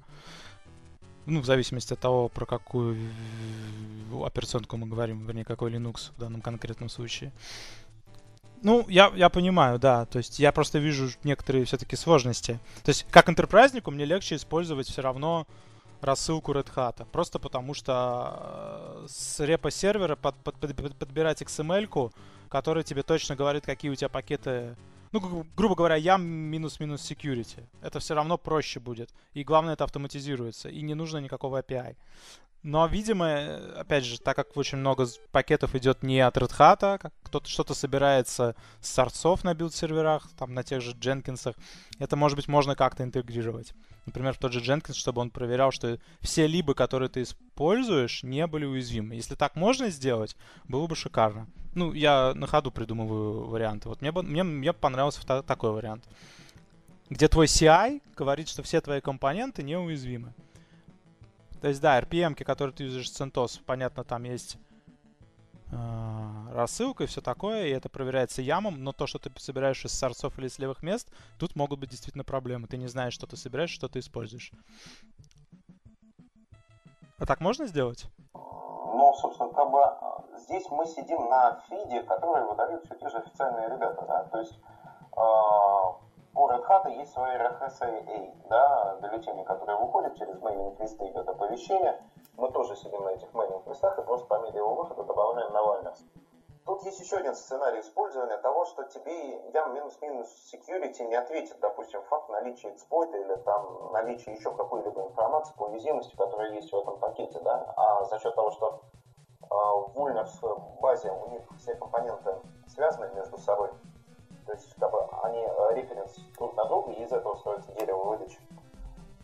Ну, в зависимости от того, про какую операционку мы говорим, вернее, какой Linux в данном конкретном случае. Ну, я, я понимаю, да. То есть я просто вижу некоторые все-таки сложности. То есть как интерпрайзнику мне легче использовать все равно рассылку Red Hat. Просто потому что э, с репо сервера под, под, под, подбирать XML-ку, которая тебе точно говорит, какие у тебя пакеты ну, грубо говоря, я минус-минус security. Это все равно проще будет. И главное, это автоматизируется. И не нужно никакого API. Но, видимо, опять же, так как очень много пакетов идет не от Red Hat, кто-то что-то собирается с сорцов на билд-серверах, там на тех же Jenkins, это, может быть, можно как-то интегрировать. Например, в тот же Jenkins, чтобы он проверял, что все либы, которые ты используешь, не были уязвимы. Если так можно сделать, было бы шикарно. Ну, я на ходу придумываю варианты. Вот мне, мне, мне понравился такой вариант. Где твой CI говорит, что все твои компоненты неуязвимы. То есть, да, RPM, которые ты юзаешь CentOS, понятно, там есть э, рассылка и все такое, и это проверяется ямом, но то, что ты собираешь из сорцов или из левых мест, тут могут быть действительно проблемы. Ты не знаешь, что ты собираешь, что ты используешь. А так можно сделать? Ну, собственно, как бы здесь мы сидим на фиде, который выдают все те же официальные ребята, да, то есть э, у Red Hat есть свои RHSA, да, бюллетени, которые выходят через мейлинг-листы, идет оповещение. Мы тоже сидим на этих мейлинг-листах и просто по мере его выхода добавляем на Wilders. Тут есть еще один сценарий использования того, что тебе ям минус-минус security не ответит, допустим, факт наличия эксплойта или там наличия еще какой-либо информации по уязвимости, которая есть в этом пакете, да, а за счет того, что э, в Vulners базе у них все компоненты связаны между собой, то есть как бы они э, референс друг на друга, и из этого строится дерево выдачи,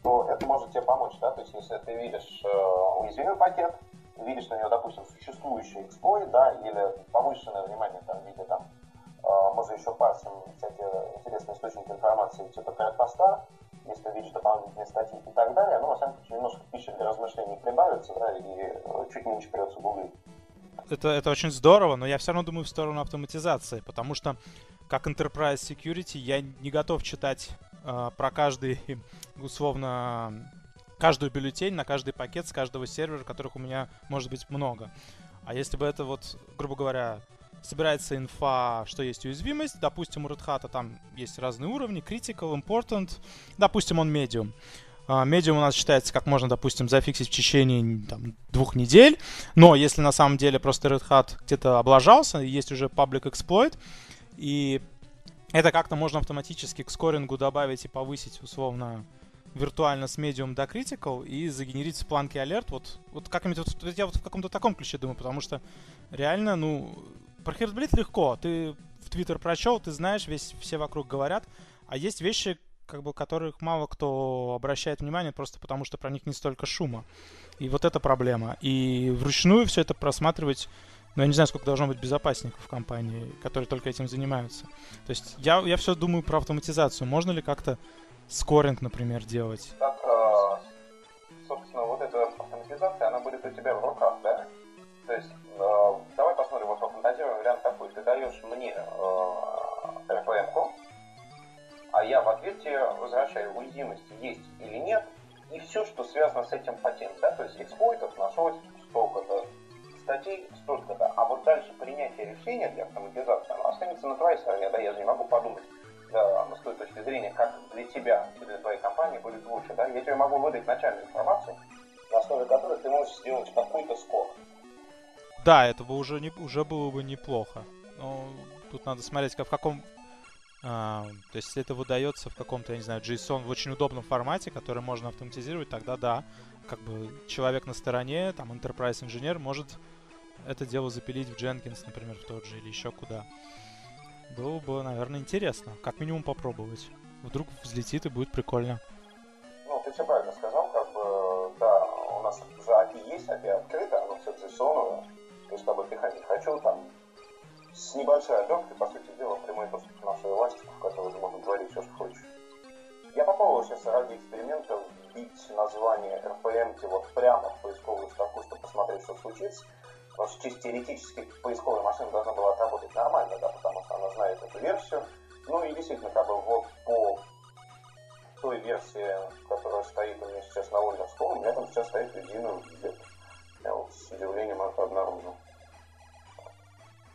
то это может тебе помочь, да, то есть если ты видишь э, уязвимый пакет, видишь на него, допустим, существующий эксплойт, да, или повышенное внимание там в виде там, э, мы же еще парсим всякие интересные источники информации, типа крайпоста, если видишь дополнительные статьи и так далее, ну, во всяком случае, немножко пищи для размышлений прибавится, да, и э, чуть меньше придется гуглить. Это, это очень здорово, но я все равно думаю в сторону автоматизации, потому что как Enterprise Security я не готов читать э, про каждый, условно, каждую бюллетень на каждый пакет с каждого сервера, которых у меня может быть много. А если бы это вот, грубо говоря, собирается инфа, что есть уязвимость, допустим, у Red Hat там есть разные уровни, critical, important, допустим, он medium. Medium у нас считается, как можно, допустим, зафиксить в течение там, двух недель. Но если на самом деле просто Red Hat где-то облажался, есть уже public exploit, и это как-то можно автоматически к скорингу добавить и повысить условно виртуально с medium до critical и загенерить с планки алерт. Вот, вот как-нибудь вот, я вот в каком-то таком ключе думаю, потому что реально, ну, про Heartbleed легко. Ты в Твиттер прочел, ты знаешь, весь, все вокруг говорят. А есть вещи, как бы, которых мало кто обращает внимание, просто потому что про них не столько шума. И вот эта проблема. И вручную все это просматривать Но я не знаю, сколько должно быть безопасников в компании, которые только этим занимаются. То есть я, я все думаю про автоматизацию. Можно ли как-то скоринг, например, делать? Так, э, собственно, вот эта автоматизация, она будет у тебя в руках, да? То есть, э, давай посмотрим, вот пофантазируем вариант такой. Ты даешь мне э, RPM-ку, а я в ответе возвращаю, уязвимость есть или нет, и все, что связано с этим патент, да, то есть эксплойтов нашлось столько-то, статей столько-то, а вот дальше принятие решения для автоматизации, оно останется на твоей стороне, да, я же не могу подумать, да, с той точки зрения, как для тебя для твоей компании будет лучше, да, я тебе могу выдать начальную информацию, на основе которой ты можешь сделать какой-то скор. Да, это бы уже, не, уже было бы неплохо. Но тут надо смотреть, как, в каком а, то есть, если это выдается в каком-то, я не знаю, JSON в очень удобном формате, который можно автоматизировать, тогда да, как бы человек на стороне, там, enterprise инженер может это дело запилить в Jenkins, например, в тот же или еще куда. Было бы, наверное, интересно. Как минимум попробовать. Вдруг взлетит и будет прикольно. Ну, ты все правильно сказал, как бы, да, у нас за API есть, API открыто, оно все json то есть, как бы, пихать не хочу, там, с небольшой отдохой, по сути дела, прямой доступ к нашей эластику, в которой можно творить все, что хочешь. Я попробовал сейчас ради эксперимента вбить название RPM вот прямо в поисковую строку, чтобы посмотреть, что случится. Что чисто теоретически поисковая машина должна была отработать нормально, да, потому что она знает эту версию. Ну и действительно, как бы вот по той версии, которая стоит у меня сейчас на Windows у меня там сейчас стоит единый где Я вот с удивлением это обнаружил.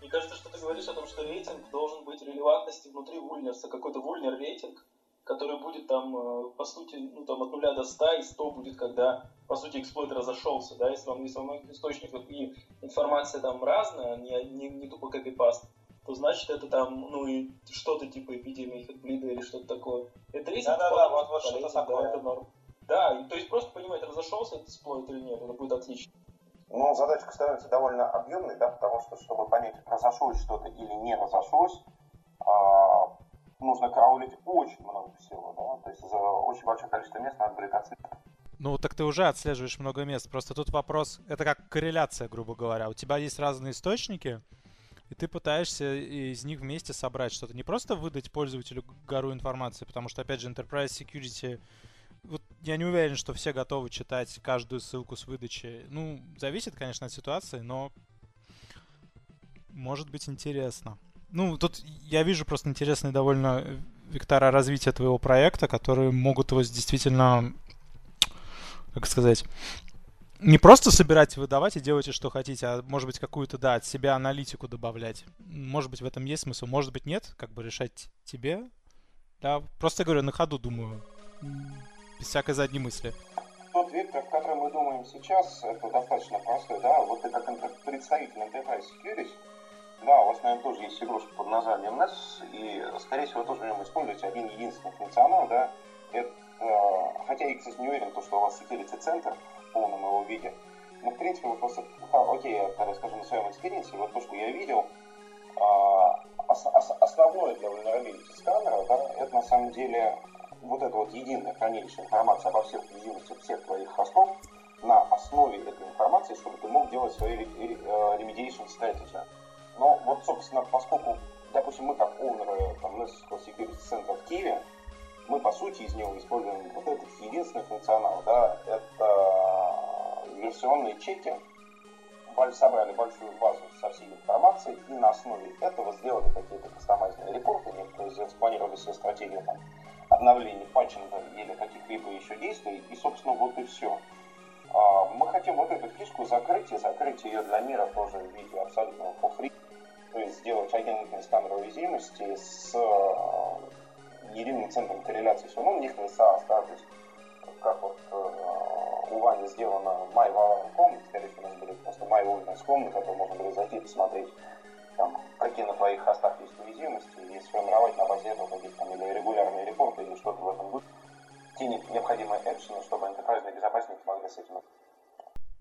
Мне кажется, что ты говоришь о том, что рейтинг должен быть релевантности внутри вульнерса, какой-то вульнер рейтинг, который будет там, э, по сути, ну, там, от 0 до 100, и 100 будет, когда, по сути, эксплойт разошелся, да, если вам, если вам источников и информация там разная, не, не, не тупо копипаст, то значит это там, ну, и что-то типа эпидемии хэтблида или что-то такое. Это рейтинг, Да-да-да, вот, вот что-то такое. Да, это норм. Да, и, то есть просто понимать, разошелся этот эксплойт или нет, это будет отлично. Ну, задачка становится довольно объемной, да, потому что, чтобы понять, разошлось что-то или не разошлось, а, нужно караулить очень много всего, да, то есть за очень большое количество мест надо отслеживать. Ну, так ты уже отслеживаешь много мест. Просто тут вопрос, это как корреляция, грубо говоря. У тебя есть разные источники, и ты пытаешься из них вместе собрать что-то. Не просто выдать пользователю гору информации, потому что, опять же, Enterprise Security вот я не уверен, что все готовы читать каждую ссылку с выдачи. Ну, зависит, конечно, от ситуации, но может быть интересно. Ну, тут я вижу просто интересные довольно вектора развития твоего проекта, которые могут его действительно, как сказать, не просто собирать и выдавать и делайте, что хотите, а может быть какую-то, да, от себя аналитику добавлять. Может быть в этом есть смысл, может быть нет, как бы решать тебе. Да, просто говорю, на ходу думаю без всякой задней мысли. Тот вектор, в котором мы думаем сейчас, это достаточно простой, да, вот ты как представитель Enterprise Security, да, у вас, наверное, тоже есть игрушка под названием Nessus, и, скорее всего, тоже в нем используете один единственный функционал, да, это, хотя я, кстати, не уверен, что у вас Security Center в полном его виде, но, в принципе, вот просто, окей, я расскажу на своем experience е, вот то, что я видел, а, основное для vulnerability сканера, да, это на самом деле вот это вот единое хранилище информации обо всех уязвимостях всех твоих хостов на основе этой информации, чтобы ты мог делать свои remediation strategy. Но вот, собственно, поскольку, допустим, мы как оунеры там, Nesco Security Center в Киеве, мы, по сути, из него используем вот этот единственный функционал, да, это версионные чеки, собрали большую базу со всей информацией и на основе этого сделали какие-то кастомайзные репорты, некоторые спланировали себе стратегию там, обновлений патчинга или каких-либо еще действий, и, собственно, вот и все. А, мы хотим вот эту фишку закрыть, и закрыть ее для мира тоже в виде абсолютного free, то есть сделать агентный сканер уязвимости с а, единым центром корреляции всего. Ну, у них не SaaS, да, то есть как вот э, у Вани сделано My комнат, скорее всего, у нас были просто My Wilderness комнаты, которые можно было зайти и посмотреть там, какие на твоих хостах есть уязвимости, и сформировать на базе этого какие-то там или регулярные репорты, или что-то в этом духе. Те необходимые экшены, чтобы enterprise безопасники могли с этим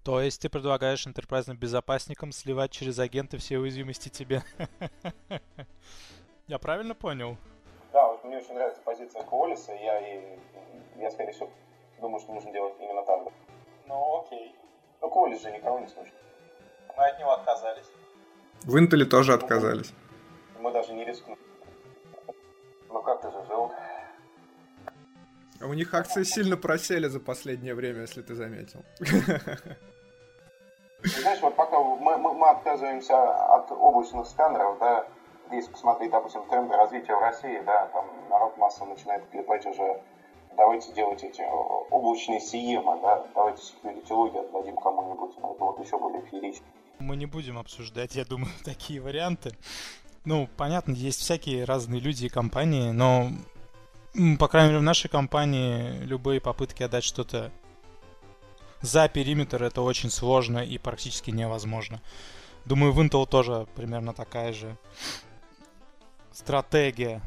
то есть ты предлагаешь интерпрайзным безопасникам сливать через агенты все уязвимости тебе? Я правильно понял? Да, вот мне очень нравится позиция Коалиса, я, и, я скорее всего думаю, что нужно делать именно так. Ну окей. Ну Коалис же никого не слышит. Мы от него отказались. В Интеле тоже отказались. Мы даже не рискнули. Ну как ты же жил? А у них акции сильно просели за последнее время, если ты заметил. Знаешь, вот пока мы, мы, мы отказываемся от облачных сканеров, да, если посмотреть, допустим, тренды развития в России, да, там народ массово начинает клепать уже, давайте делать эти облачные сиемы, да, давайте секьюрити-логи отдадим кому-нибудь, это вот еще более феерично. Мы не будем обсуждать, я думаю, такие варианты. Ну, понятно, есть всякие разные люди и компании, но, по крайней мере, в нашей компании любые попытки отдать что-то за периметр это очень сложно и практически невозможно. Думаю, в Intel тоже примерно такая же стратегия.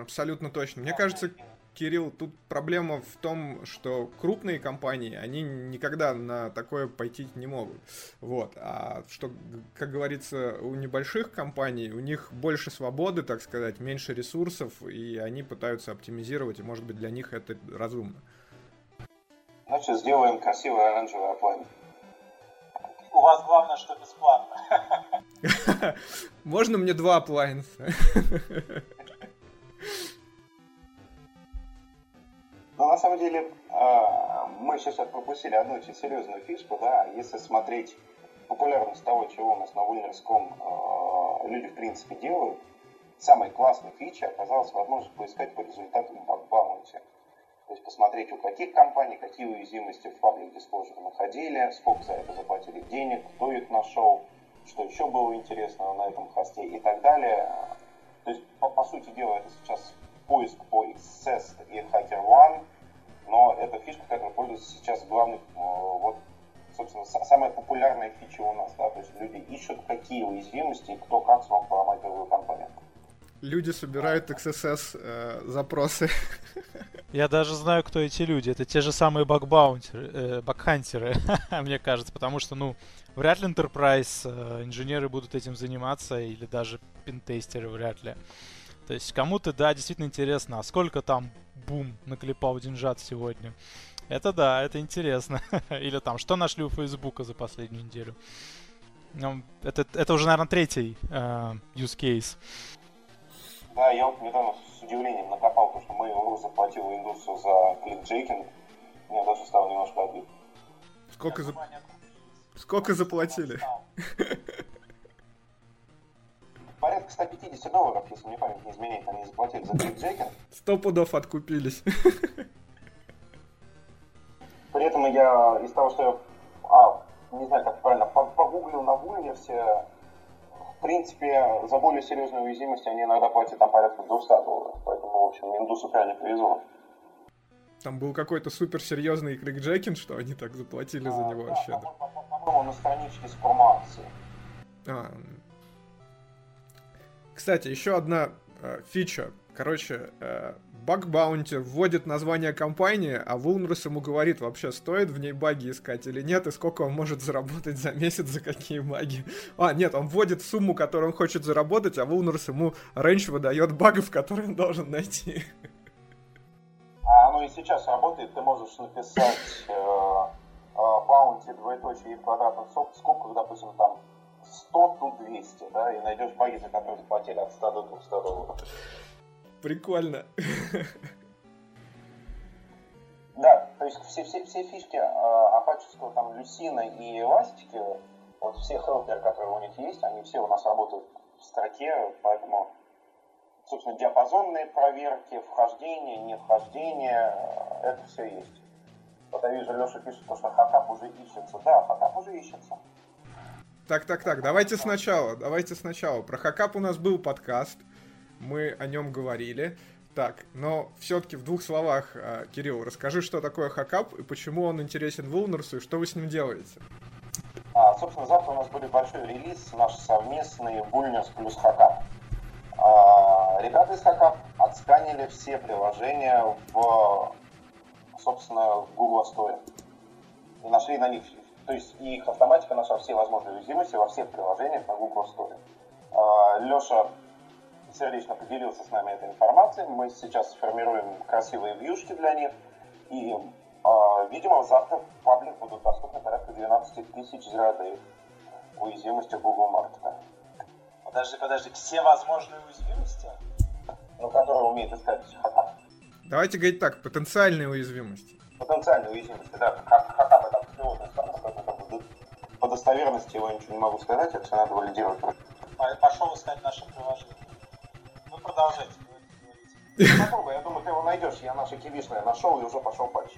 Абсолютно точно. Мне кажется, Кирилл, тут проблема в том, что крупные компании, они никогда на такое пойти не могут. Вот. А что, как говорится, у небольших компаний, у них больше свободы, так сказать, меньше ресурсов, и они пытаются оптимизировать, и, может быть, для них это разумно. Значит, сделаем красивый оранжевый оплайн. У вас главное, что бесплатно. Можно мне два аплайнса? Ну, на самом деле, а, мы сейчас пропустили одну очень серьезную фишку, да, если смотреть популярность того, чего у нас на Вульнерском а, люди, в принципе, делают, самой классной фичей оказалась возможность поискать по результатам бакбаунти. То есть посмотреть, у каких компаний какие уязвимости в паблик Disclosure находили, сколько за это заплатили денег, кто их нашел, что еще было интересного на этом хосте и так далее. То есть, по, по сути дела, это сейчас поиск по XS и HackerOne, но это фишка, которая пользуется сейчас главных, э, вот, собственно, самая популярная фича у нас, да, то есть люди ищут, какие уязвимости и кто как смог поломать другую компанию люди собирают XSS э, запросы. Я даже знаю, кто эти люди. Это те же самые бакбаунтеры, э, мне кажется, потому что, ну, вряд ли Enterprise э, инженеры будут этим заниматься, или даже пентестеры вряд ли. То есть кому-то, да, действительно интересно, а сколько там бум наклепал деньжат сегодня. Это да, это интересно. Или там, что нашли у Фейсбука за последнюю неделю. Ну, это, это уже, наверное, третий э, use case. Да, я вот недавно с удивлением накопал, потому что Mail.ru заплатил Индусу за кликджейкинг. Мне даже стало немножко обидно. Сколько, за... Сколько заплатили? Порядка 150 долларов, если мне память не изменяет, они заплатили за кликджейкинг. Сто пудов откупились. При этом я из того, что я, а, не знаю, как правильно, погуглил на Вульне все в принципе, за более серьезную уязвимость они иногда платят там порядка 200 долларов. Поэтому, в общем, индусу реально повезло. Там был какой-то суперсерьезный кликджекин, что они так заплатили а, за него да, вообще. По-моему, на страничке с промо-акции. А. Кстати, еще одна э, фича. Короче, э, bug bounty вводит название компании, а Vulners ему говорит, вообще стоит в ней баги искать или нет, и сколько он может заработать за месяц, за какие баги. А, нет, он вводит сумму, которую он хочет заработать, а Vulners ему range выдает багов, которые он должен найти. А оно и сейчас работает, ты можешь написать э, э, bounty двоеточие и в квадратных скобках, допустим, там 100, тут 200, да, и найдешь баги, за которые заплатили от 100 до 200 долларов. Прикольно. Да, то есть все, все, все фишки э, апачевского там Люсина и Эластики, вот все хелперы, которые у них есть, они все у нас работают в строке, поэтому, собственно, диапазонные проверки, вхождение, не вхождение, это все есть. Вот я вижу, Леша пишет, что хакап уже ищется. Да, хакап уже ищется. Так, так, так, давайте сначала, давайте сначала. Про хакап у нас был подкаст мы о нем говорили. Так, но все-таки в двух словах, а, Кирилл, расскажи, что такое хакап и почему он интересен Вулнерсу и что вы с ним делаете. А, собственно, завтра у нас будет большой релиз, наш совместный Вульнерс плюс хакап. А, ребята из хакап отсканили все приложения в, собственно, Google Store и нашли на них, то есть их автоматика нашла все возможные уязвимости во всех приложениях на Google Store. А, Леша сердечно поделился с нами этой информацией. Мы сейчас сформируем красивые вьюшки для них. И, э, видимо, завтра в паблик будут доступны порядка 12 тысяч зрядей. уязвимости Google Market. Подожди, подожди, все возможные уязвимости? Ну, которые умеет искать хакап. Давайте говорить так, потенциальные уязвимости. Потенциальные уязвимости, да. Как хакап это абсолютно это по достоверности его ничего не могу сказать, это все надо валидировать. Пошел искать наше приложение. Ну, продолжайте. Попробуй, я думаю, ты его найдешь. Я наше кивишное нашел и уже пошел патч.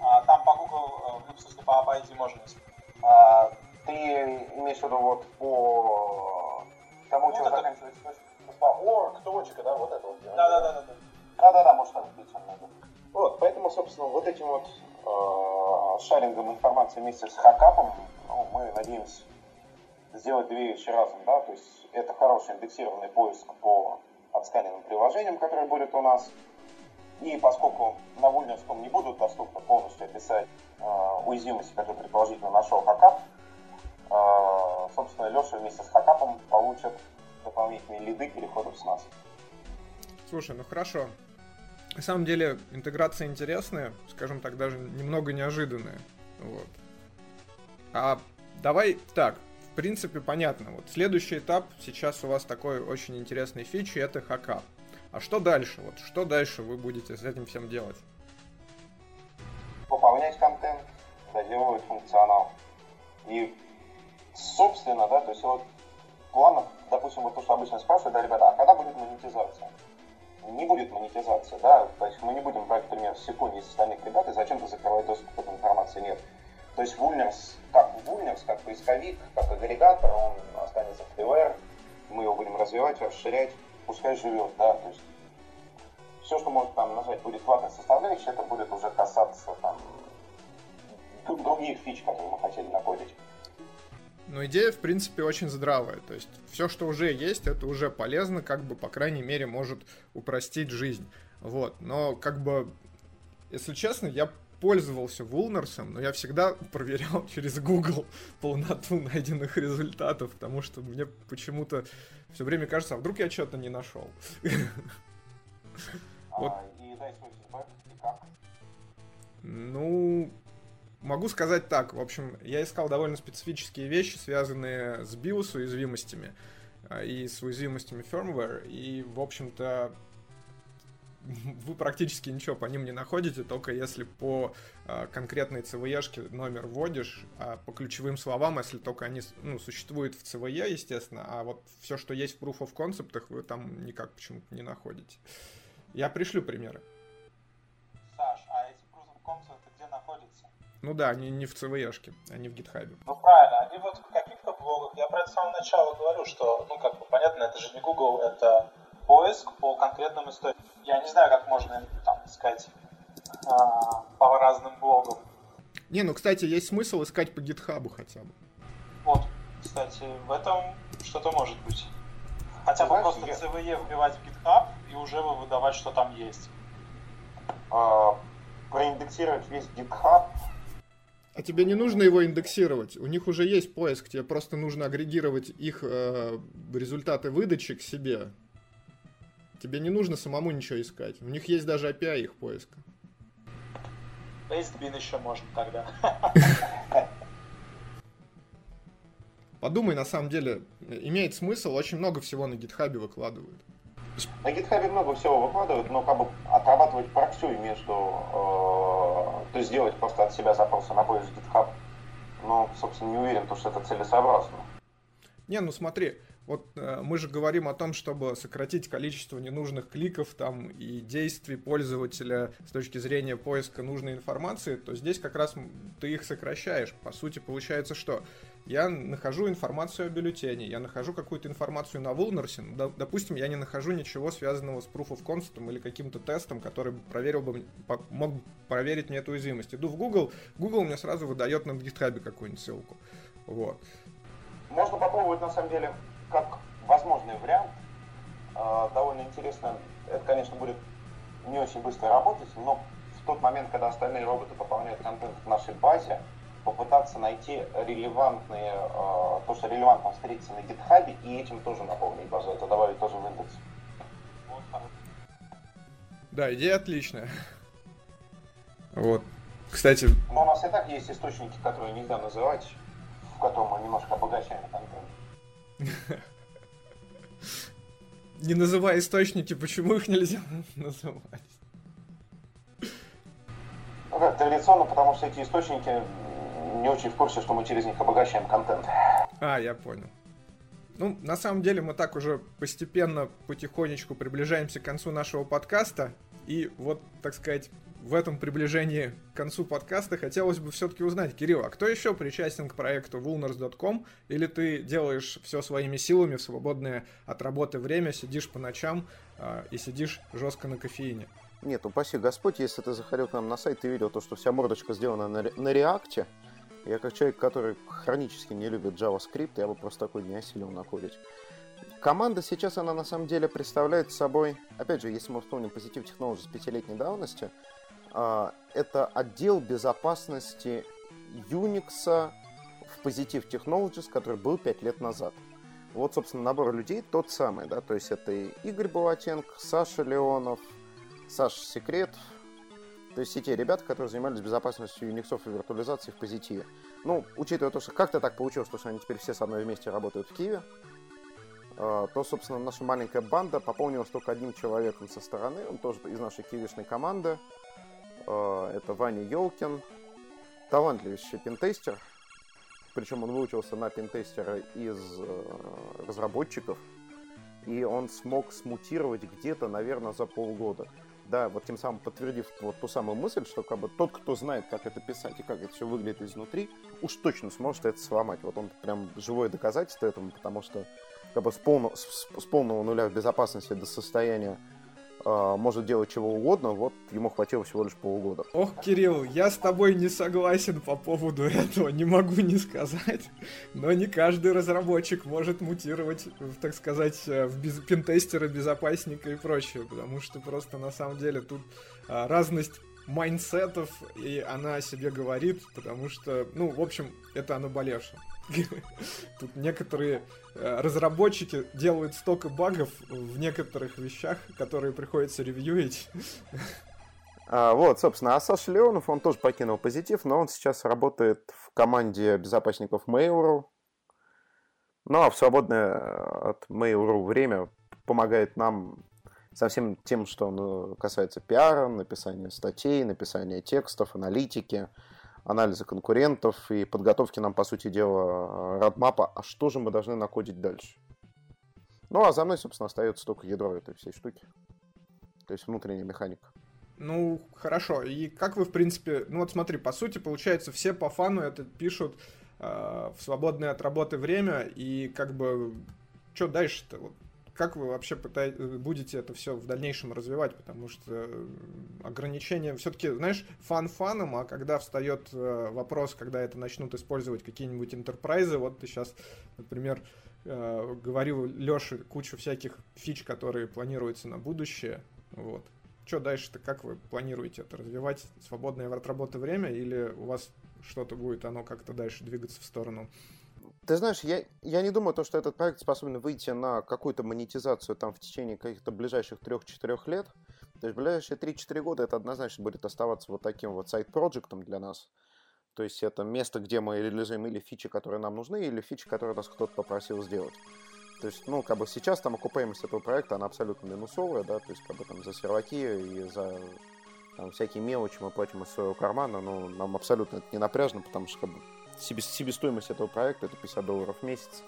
А, там по Google, ну, в смысле, по ID можно. А, ты имеешь в виду вот по тому, Ну, что это- заканчивается по org, точка, да, вот это вот. Да-да-да. Да-да-да, может там быть надо. Вот, поэтому, собственно, вот этим вот э, шарингом информации вместе с хакапом, ну, мы надеемся сделать две вещи разом, да, то есть это хороший индексированный поиск по отсканенным приложениям, которые будет у нас, и поскольку на Вульнерском не будут доступно полностью описать э, уязвимости, которые предположительно нашел хакап, э, собственно, Леша вместе с хакапом получат дополнительные лиды переходов с нас. Слушай, ну хорошо. На самом деле интеграция интересная, скажем так, даже немного неожиданная. Вот. А давай так, в принципе, понятно. Вот следующий этап сейчас у вас такой очень интересный фичи, это хакап. А что дальше? Вот что дальше вы будете с этим всем делать? пополнять контент, доделывать функционал. И, собственно, да, то есть вот планов, допустим, вот то, что обычно спрашивают, да, ребята, а когда будет монетизация? Не будет монетизации, да, то есть мы не будем брать пример с секунды из остальных ребят, и зачем-то закрывать доступ к этой информации нет. То есть Вульнерс, как Вульнерс, как поисковик, как агрегатор, он останется в ТВР, мы его будем развивать, расширять, пускай живет, да, то есть все, что может там нажать, будет платной составляющей, это будет уже касаться там других фич, которые мы хотели накодить. Но идея, в принципе, очень здравая. То есть все, что уже есть, это уже полезно, как бы, по крайней мере, может упростить жизнь. Вот. Но, как бы, если честно, я пользовался Вулнерсом, но я всегда проверял через Google полноту найденных результатов, потому что мне почему-то все время кажется, а вдруг я что-то не нашел. Вот. А, и дай свой фидбэк, и как. Ну, могу сказать так. В общем, я искал довольно специфические вещи, связанные с BIOS уязвимостями а, и с уязвимостями firmware. И, в общем-то, вы практически ничего по ним не находите, только если по а, конкретной CVE-шке номер вводишь, а по ключевым словам, если только они ну, существуют в CVE, естественно, а вот все, что есть в Proof of Concept, вы там никак почему-то не находите. Я пришлю примеры. Саш, а эти Proof of Concept где находятся? Ну да, они не в CVE-шке, они в GitHub. Ну правильно, они вот в каких-то блогах, я про это с самого начала говорю, что, ну как бы понятно, это же не Google, это поиск по конкретным историям. Я не знаю, как можно там искать а, по разным блогам. Не, ну, кстати, есть смысл искать по гитхабу хотя бы. Вот, кстати, в этом что-то может быть. Хотя бы просто я- CVE вбивать в GitHub и уже вы выдавать, что там есть. А, проиндексировать весь GitHub, А тебе не нужно его индексировать. У них уже есть поиск, тебе просто нужно агрегировать их э, результаты выдачи к себе. Тебе не нужно самому ничего искать. У них есть даже API их поиска. Pastebin еще можно тогда. Подумай, на самом деле, имеет смысл, очень много всего на гитхабе выкладывают. На GitHub много всего выкладывают, но как бы отрабатывать проксюй между, э, то есть сделать просто от себя запросы на поиск GitHub, ну, собственно, не уверен, то, что это целесообразно. Не, ну смотри, вот э, мы же говорим о том, чтобы сократить количество ненужных кликов там и действий пользователя с точки зрения поиска нужной информации, то здесь как раз ты их сокращаешь. По сути, получается, что я нахожу информацию о бюллетене, я нахожу какую-то информацию на Вулнерсе, допустим, я не нахожу ничего связанного с Proof of Concept или каким-то тестом, который проверил бы, мог проверить мне эту уязвимость. Иду в Google, Google мне сразу выдает на GitHub какую-нибудь ссылку. Вот. Можно попробовать, на самом деле, как возможный вариант. Э, довольно интересно. Это, конечно, будет не очень быстро работать, но в тот момент, когда остальные роботы пополняют контент в нашей базе, попытаться найти релевантные, э, то, что релевантно встретиться на GitHub, и этим тоже наполнить базу. Это добавить тоже в индекс. Да, идея отличная. Вот. Кстати, Но у нас и так есть источники, которые нельзя называть в котором мы немножко обогащаем контент. Не называй источники, почему их нельзя называть? Ну традиционно, потому что эти источники не очень в курсе, что мы через них обогащаем контент. А, я понял. Ну, на самом деле мы так уже постепенно, потихонечку приближаемся к концу нашего подкаста. И вот, так сказать, в этом приближении к концу подкаста хотелось бы все-таки узнать, Кирилл, а кто еще причастен к проекту Woolners.com? Или ты делаешь все своими силами в свободное от работы время, сидишь по ночам э, и сидишь жестко на кофеине? Нет, упаси Господь, если ты заходил к нам на сайт, ты видел то, что вся мордочка сделана на, на реакте. Я как человек, который хронически не любит JavaScript, я бы просто такой не осилил накодить. Команда сейчас, она на самом деле представляет собой, опять же, если мы вспомним Positive Technologies пятилетней давности, это отдел безопасности Unix в Positive Technologies, который был 5 лет назад. Вот, собственно, набор людей тот самый, да, то есть это и Игорь Балатенко, Саша Леонов, Саша Секрет, то есть все те ребята, которые занимались безопасностью Unix и виртуализацией в позитиве. Ну, учитывая то, что как-то так получилось, что они теперь все со мной вместе работают в Киеве, а, то, собственно, наша маленькая банда пополнилась только одним человеком со стороны, он тоже из нашей киевишной команды, а, это Ваня Елкин, талантливейший пентестер, причем он выучился на пентестера из э, разработчиков, и он смог смутировать где-то, наверное, за полгода. Да, вот тем самым подтвердив вот ту самую мысль, что как бы тот, кто знает, как это писать и как это все выглядит изнутри, уж точно сможет это сломать. Вот он прям живое доказательство этому, потому что как бы с, полно, с, с полного нуля в безопасности до состояния э, может делать чего угодно, вот ему хватило всего лишь полугода. Ох, Кирилл, я с тобой не согласен по поводу этого, не могу не сказать, но не каждый разработчик может мутировать, так сказать, э, в без... пентестера, безопасника и прочее, потому что просто на самом деле тут а, разность майнсетов, и она о себе говорит, потому что, ну, в общем, это о наболевшем. Тут некоторые э, разработчики делают столько багов в некоторых вещах, которые приходится ревьюить. А, вот, собственно, а Саша Леонов, он тоже покинул позитив, но он сейчас работает в команде безопасников Mail.ru. Ну, а в свободное э, от Mail.ru время помогает нам со всем тем, что ну, касается пиара, написания статей, написания текстов, аналитики, анализа конкурентов и подготовки нам, по сути дела, родмапа, а что же мы должны накодить дальше. Ну, а за мной, собственно, остается только ядро этой всей штуки. То есть внутренняя механика. Ну, хорошо. И как вы, в принципе... Ну, вот смотри, по сути, получается, все по фану это пишут э, в свободное от работы время, и как бы... Что дальше-то? Вот как вы вообще пытаетесь, будете это все в дальнейшем развивать, потому что ограничения, все-таки, знаешь, фан фаном, а когда встает э, вопрос, когда это начнут использовать какие-нибудь интерпрайзы, вот ты сейчас, например, э, говорил Леше кучу всяких фич, которые планируются на будущее, вот. Что дальше-то, как вы планируете это развивать? Свободное от работы время или у вас что-то будет, оно как-то дальше двигаться в сторону ты знаешь, я, я не думаю, то, что этот проект способен выйти на какую-то монетизацию там в течение каких-то ближайших 3-4 лет. То есть ближайшие 3-4 года это однозначно будет оставаться вот таким вот сайт-проектом для нас. То есть это место, где мы реализуем или фичи, которые нам нужны, или фичи, которые нас кто-то попросил сделать. То есть, ну, как бы сейчас там окупаемость этого проекта, она абсолютно минусовая, да, то есть, как бы там за серваки и за там, всякие мелочи мы платим из своего кармана, но нам абсолютно это не напряжно, потому что как бы, себестоимость этого проекта это 50 долларов в месяц.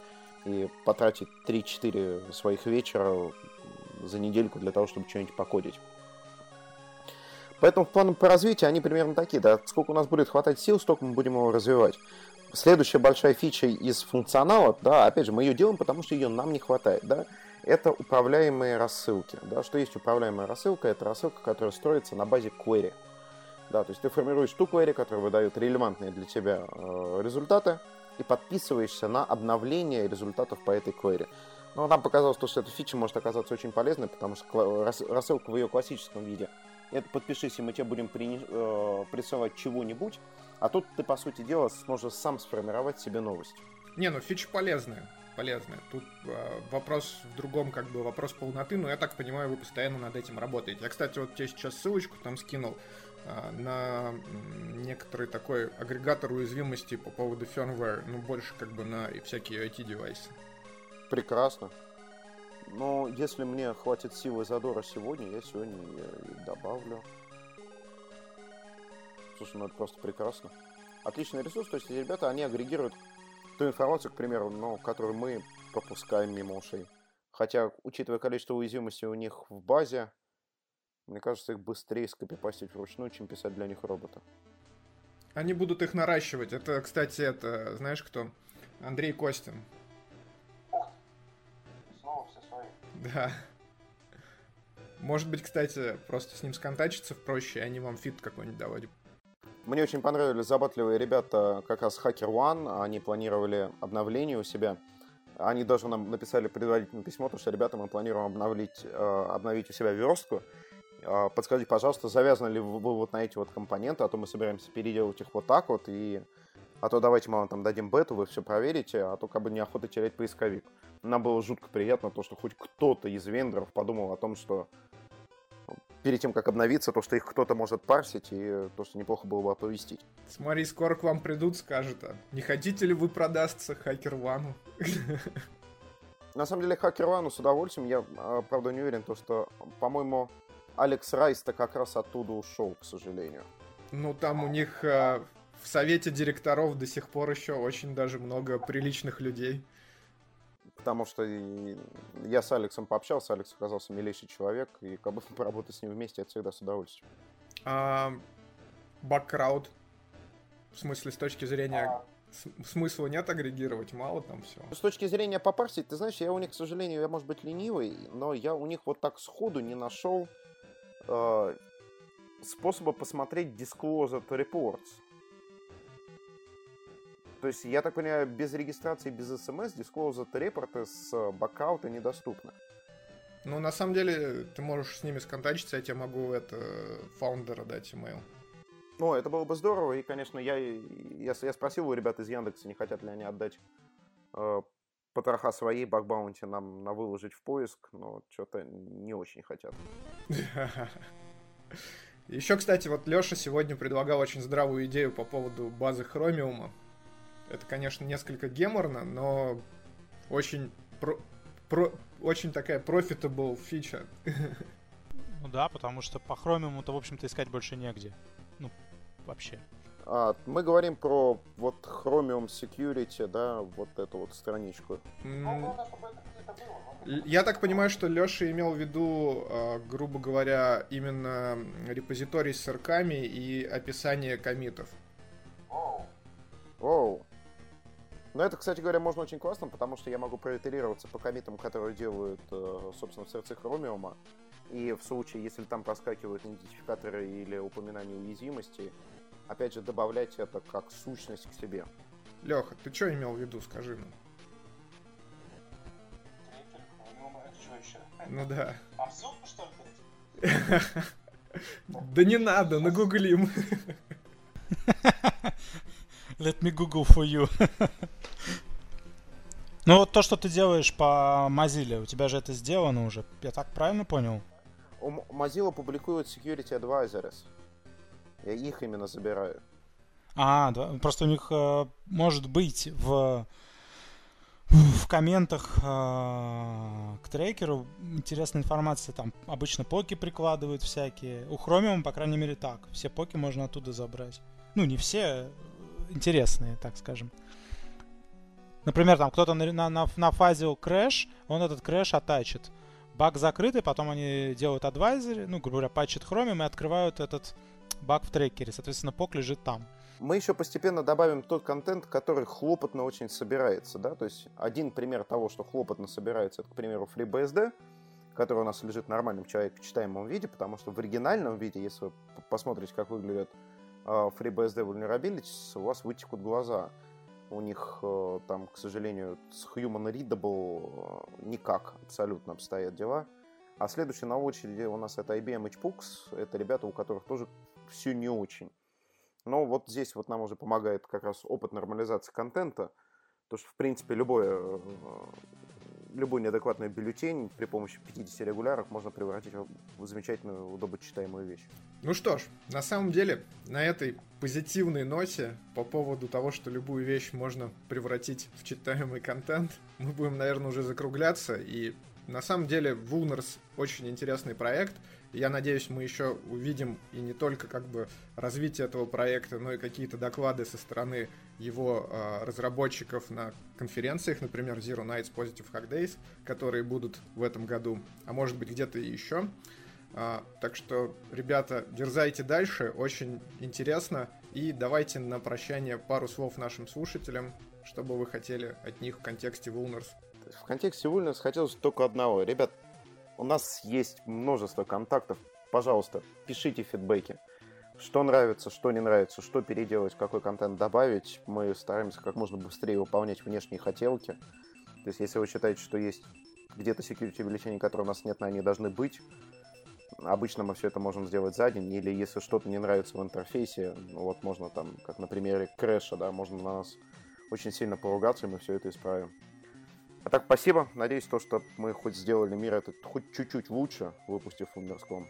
И потратить 3-4 своих вечера за недельку для того, чтобы что-нибудь покодить. Поэтому планы по развитию, они примерно такие, да, сколько у нас будет хватать сил, столько мы будем его развивать. Следующая большая фича из функционала, да, опять же, мы ее делаем, потому что ее нам не хватает, да, это управляемые рассылки, да, что есть управляемая рассылка, это рассылка, которая строится на базе query. Да, то есть ты формируешь ту query, которая выдает релевантные для тебя э, результаты, и подписываешься на обновление результатов по этой query. Но нам показалось, что эта фича может оказаться очень полезной, потому что рассылка в ее классическом виде это подпишись, и мы тебе будем э, присылать чего-нибудь, а тут ты, по сути дела, сможешь сам сформировать себе новость. Не, ну фича полезная полезная. Тут э, вопрос в другом, как бы вопрос полноты, но я так понимаю, вы постоянно над этим работаете. Я, кстати, вот тебе сейчас ссылочку там скинул на некоторый такой агрегатор уязвимости по поводу firmware, ну, больше как бы на всякие IT-девайсы. Прекрасно. Но если мне хватит силы задора сегодня, я сегодня и добавлю. Слушай, ну это просто прекрасно. Отличный ресурс, то есть эти ребята, они агрегируют ту информацию, к примеру, ну, которую мы пропускаем мимо ушей. Хотя, учитывая количество уязвимостей у них в базе, мне кажется, их быстрее скопипастить вручную, чем писать для них робота. Они будут их наращивать. Это, кстати, это, знаешь кто? Андрей Костин. Снова все свои. Да. Может быть, кстати, просто с ним сконтачиться проще, и они вам фит какой-нибудь давать. Мне очень понравились забатливые ребята как раз Hacker One. Они планировали обновление у себя. Они даже нам написали предварительное письмо, то, что, ребята, мы планируем обновить, э, обновить у себя верстку. Э, подскажите, пожалуйста, завязаны ли вы вот на эти вот компоненты, а то мы собираемся переделать их вот так вот, и а то давайте мы вам там дадим бету, вы все проверите, а то как бы неохота терять поисковик. Нам было жутко приятно то, что хоть кто-то из вендоров подумал о том, что перед тем, как обновиться, то, что их кто-то может парсить, и то, что неплохо было бы оповестить. Смотри, скоро к вам придут, скажут, а не хотите ли вы продастся Хакер Вану? На самом деле, Хакер Вану с удовольствием. Я, а, правда, не уверен, то, что, по-моему, Алекс Райс-то как раз оттуда ушел, к сожалению. Ну, там у них э, в совете директоров до сих пор еще очень даже много приличных людей потому что я с Алексом пообщался, Алекс оказался милейший человек, и как бы поработать с ним вместе, это всегда с удовольствием. А, баккрауд, в смысле, с точки зрения а... смысла нет агрегировать, мало там все. С точки зрения попарсить, ты знаешь, я у них, к сожалению, я, может быть, ленивый, но я у них вот так сходу не нашел э, способа посмотреть Disclosure Reports. То есть, я так понимаю, без регистрации, без смс, Disclosed репорты с бакаута недоступны. Ну, на самом деле, ты можешь с ними сконтачиться, я тебе могу это фаундера дать email. Ну, это было бы здорово, и, конечно, я, я, я спросил у ребят из Яндекса, не хотят ли они отдать э, потроха своей бакбаунти нам на выложить в поиск, но что-то не очень хотят. Еще, кстати, вот Леша сегодня предлагал очень здравую идею по поводу базы Хромиума. Это, конечно, несколько геморно, но очень про, про, очень такая profitable фича. Ну да, потому что по хромиуму-то, в общем-то, искать больше негде. Ну, вообще. А, мы говорим про вот Chromium Security, да, вот эту вот страничку. Я так понимаю, что Леша имел в виду, а, грубо говоря, именно репозиторий с сырками и описание комитов. Оу. Но это, кстати говоря, можно очень классно, потому что я могу проитерироваться по комитам, которые делают, э, собственно, в сердце Chromium. И в случае, если там проскакивают идентификаторы или упоминания уязвимости, опять же, добавлять это как сущность к себе. Леха, ты что имел в виду, скажи нам? Ну да. Обзор, что ли, Да не надо, нагуглим. Let me Google for you. ну вот то, что ты делаешь по Mozilla, у тебя же это сделано уже. Я так правильно понял? У Mozilla публикуют Security Advisors. Я их именно забираю. А, да. Просто у них э, может быть в в комментах э, к трекеру интересная информация. Там обычно поки прикладывают всякие. У Chromium, по крайней мере, так. Все поки можно оттуда забрать. Ну, не все, интересные, так скажем. Например, там кто-то на, на, на, на fuzz ил crash, он этот crash attach ит. Баг закрытый, потом они делают advisory, ну, грубо говоря, патчат Chromium и открывают этот баг в трекере. Соответственно, PoC лежит там. Мы еще постепенно добавим тот контент, который хлопотно очень собирается, да, то есть один пример того, что хлопотно собирается, это, к примеру, FreeBSD, который у нас лежит в нормальном человек читаемом виде, потому что в оригинальном виде, если вы посмотрите, как выглядят а, FreeBSD Vulnerabilities, у вас вытекут глаза. У них э, там, к сожалению, с Human Readable э, никак абсолютно обстоят дела. А следующий на очереди у нас это IBM HPUX. Это ребята, у которых тоже все не очень. Но вот здесь вот нам уже помогает как раз опыт нормализации контента. То, что, в принципе, любое, э, любой неадекватный бюллетень при помощи 50 регуляров можно превратить в замечательную, удобочитаемую вещь. Ну что ж, на самом деле, на этой позитивной ноте по поводу того, что любую вещь можно превратить в читаемый контент, мы будем, наверное, уже закругляться. И на самом деле Vulners очень интересный проект — я надеюсь, мы еще увидим и не только как бы развитие этого проекта, но и какие-то доклады со стороны его э, разработчиков на конференциях, например, Zero Nights Positive Hack Days, которые будут в этом году, а может быть где-то еще. А, так что, ребята, дерзайте дальше, очень интересно. И давайте на прощание пару слов нашим слушателям, что бы вы хотели от них в контексте Vulners. В контексте Vulners хотелось только одного. Ребят, у нас есть множество контактов. Пожалуйста, пишите фидбэки. Что нравится, что не нравится, что переделать, какой контент добавить. Мы стараемся как можно быстрее выполнять внешние хотелки. То есть, если вы считаете, что есть где-то security бюллетени, которые у нас нет, но они должны быть, обычно мы все это можем сделать за день. Или если что-то не нравится в интерфейсе, ну, вот можно там, как на примере крэша, да, можно на нас очень сильно поругаться, и мы все это исправим. А так, спасибо. Надеюсь, то, что мы хоть сделали мир этот хоть чуть-чуть лучше, выпустив Умерском.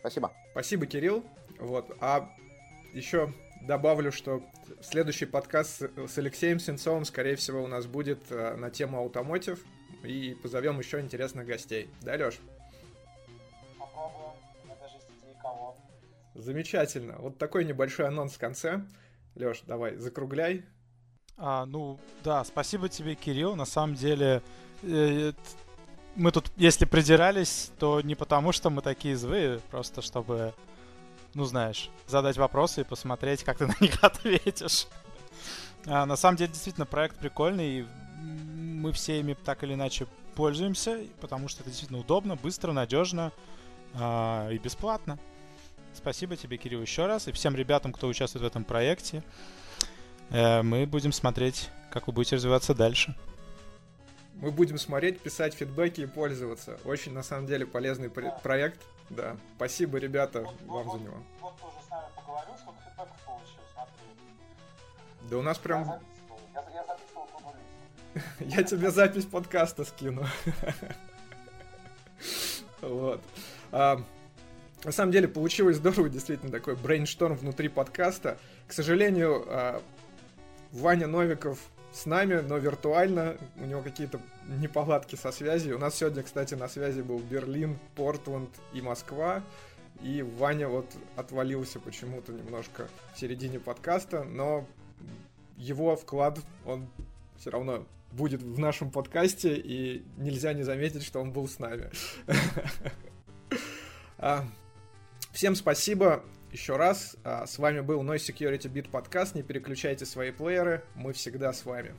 Спасибо. Спасибо, Кирилл. Вот. А еще добавлю, что следующий подкаст с Алексеем Сенцовым, скорее всего, у нас будет э, на тему аутомотив. И позовем еще интересных гостей. Да, Леш? Попробуем. даже никого. Замечательно. Вот такой небольшой анонс в конце. Леш, давай, закругляй. А, ну, да, спасибо тебе, Кирилл. На самом деле, э, мы тут, если придирались, то не потому, что мы такие злые, просто чтобы, ну, знаешь, задать вопросы и посмотреть, как ты на них ответишь. А, на самом деле, действительно, проект прикольный, и мы все ими так или иначе пользуемся, потому что это действительно удобно, быстро, надежно а, и бесплатно. Спасибо тебе, Кирилл, еще раз, и всем ребятам, кто участвует в этом проекте. Э, мы будем смотреть, как вы будете развиваться дальше. Мы будем смотреть, писать фидбэки и пользоваться. Очень, на самом деле, полезный да. проект. Да. Спасибо, ребята, вот, вам вот, за него. Вот тоже с нами поговорю, сколько фидбэков получил, смотри. Да у нас прям... Я записывал, я, я записывал Я тебе запись подкаста скину. Вот. А, на самом деле получилось здорово, действительно, такой брейншторм внутри подкаста. К сожалению, а, Ваня Новиков с нами, но виртуально. У него какие-то неполадки со связью. У нас сегодня, кстати, на связи был Берлин, Портленд и Москва. И Ваня вот отвалился почему-то немножко в середине подкаста, но его вклад, он все равно будет в нашем подкасте, и нельзя не заметить, что он был с нами. А, всем спасибо. Еще раз, а, с вами был Noise Security Beat подкаст. Не переключайте свои плееры, мы всегда с вами.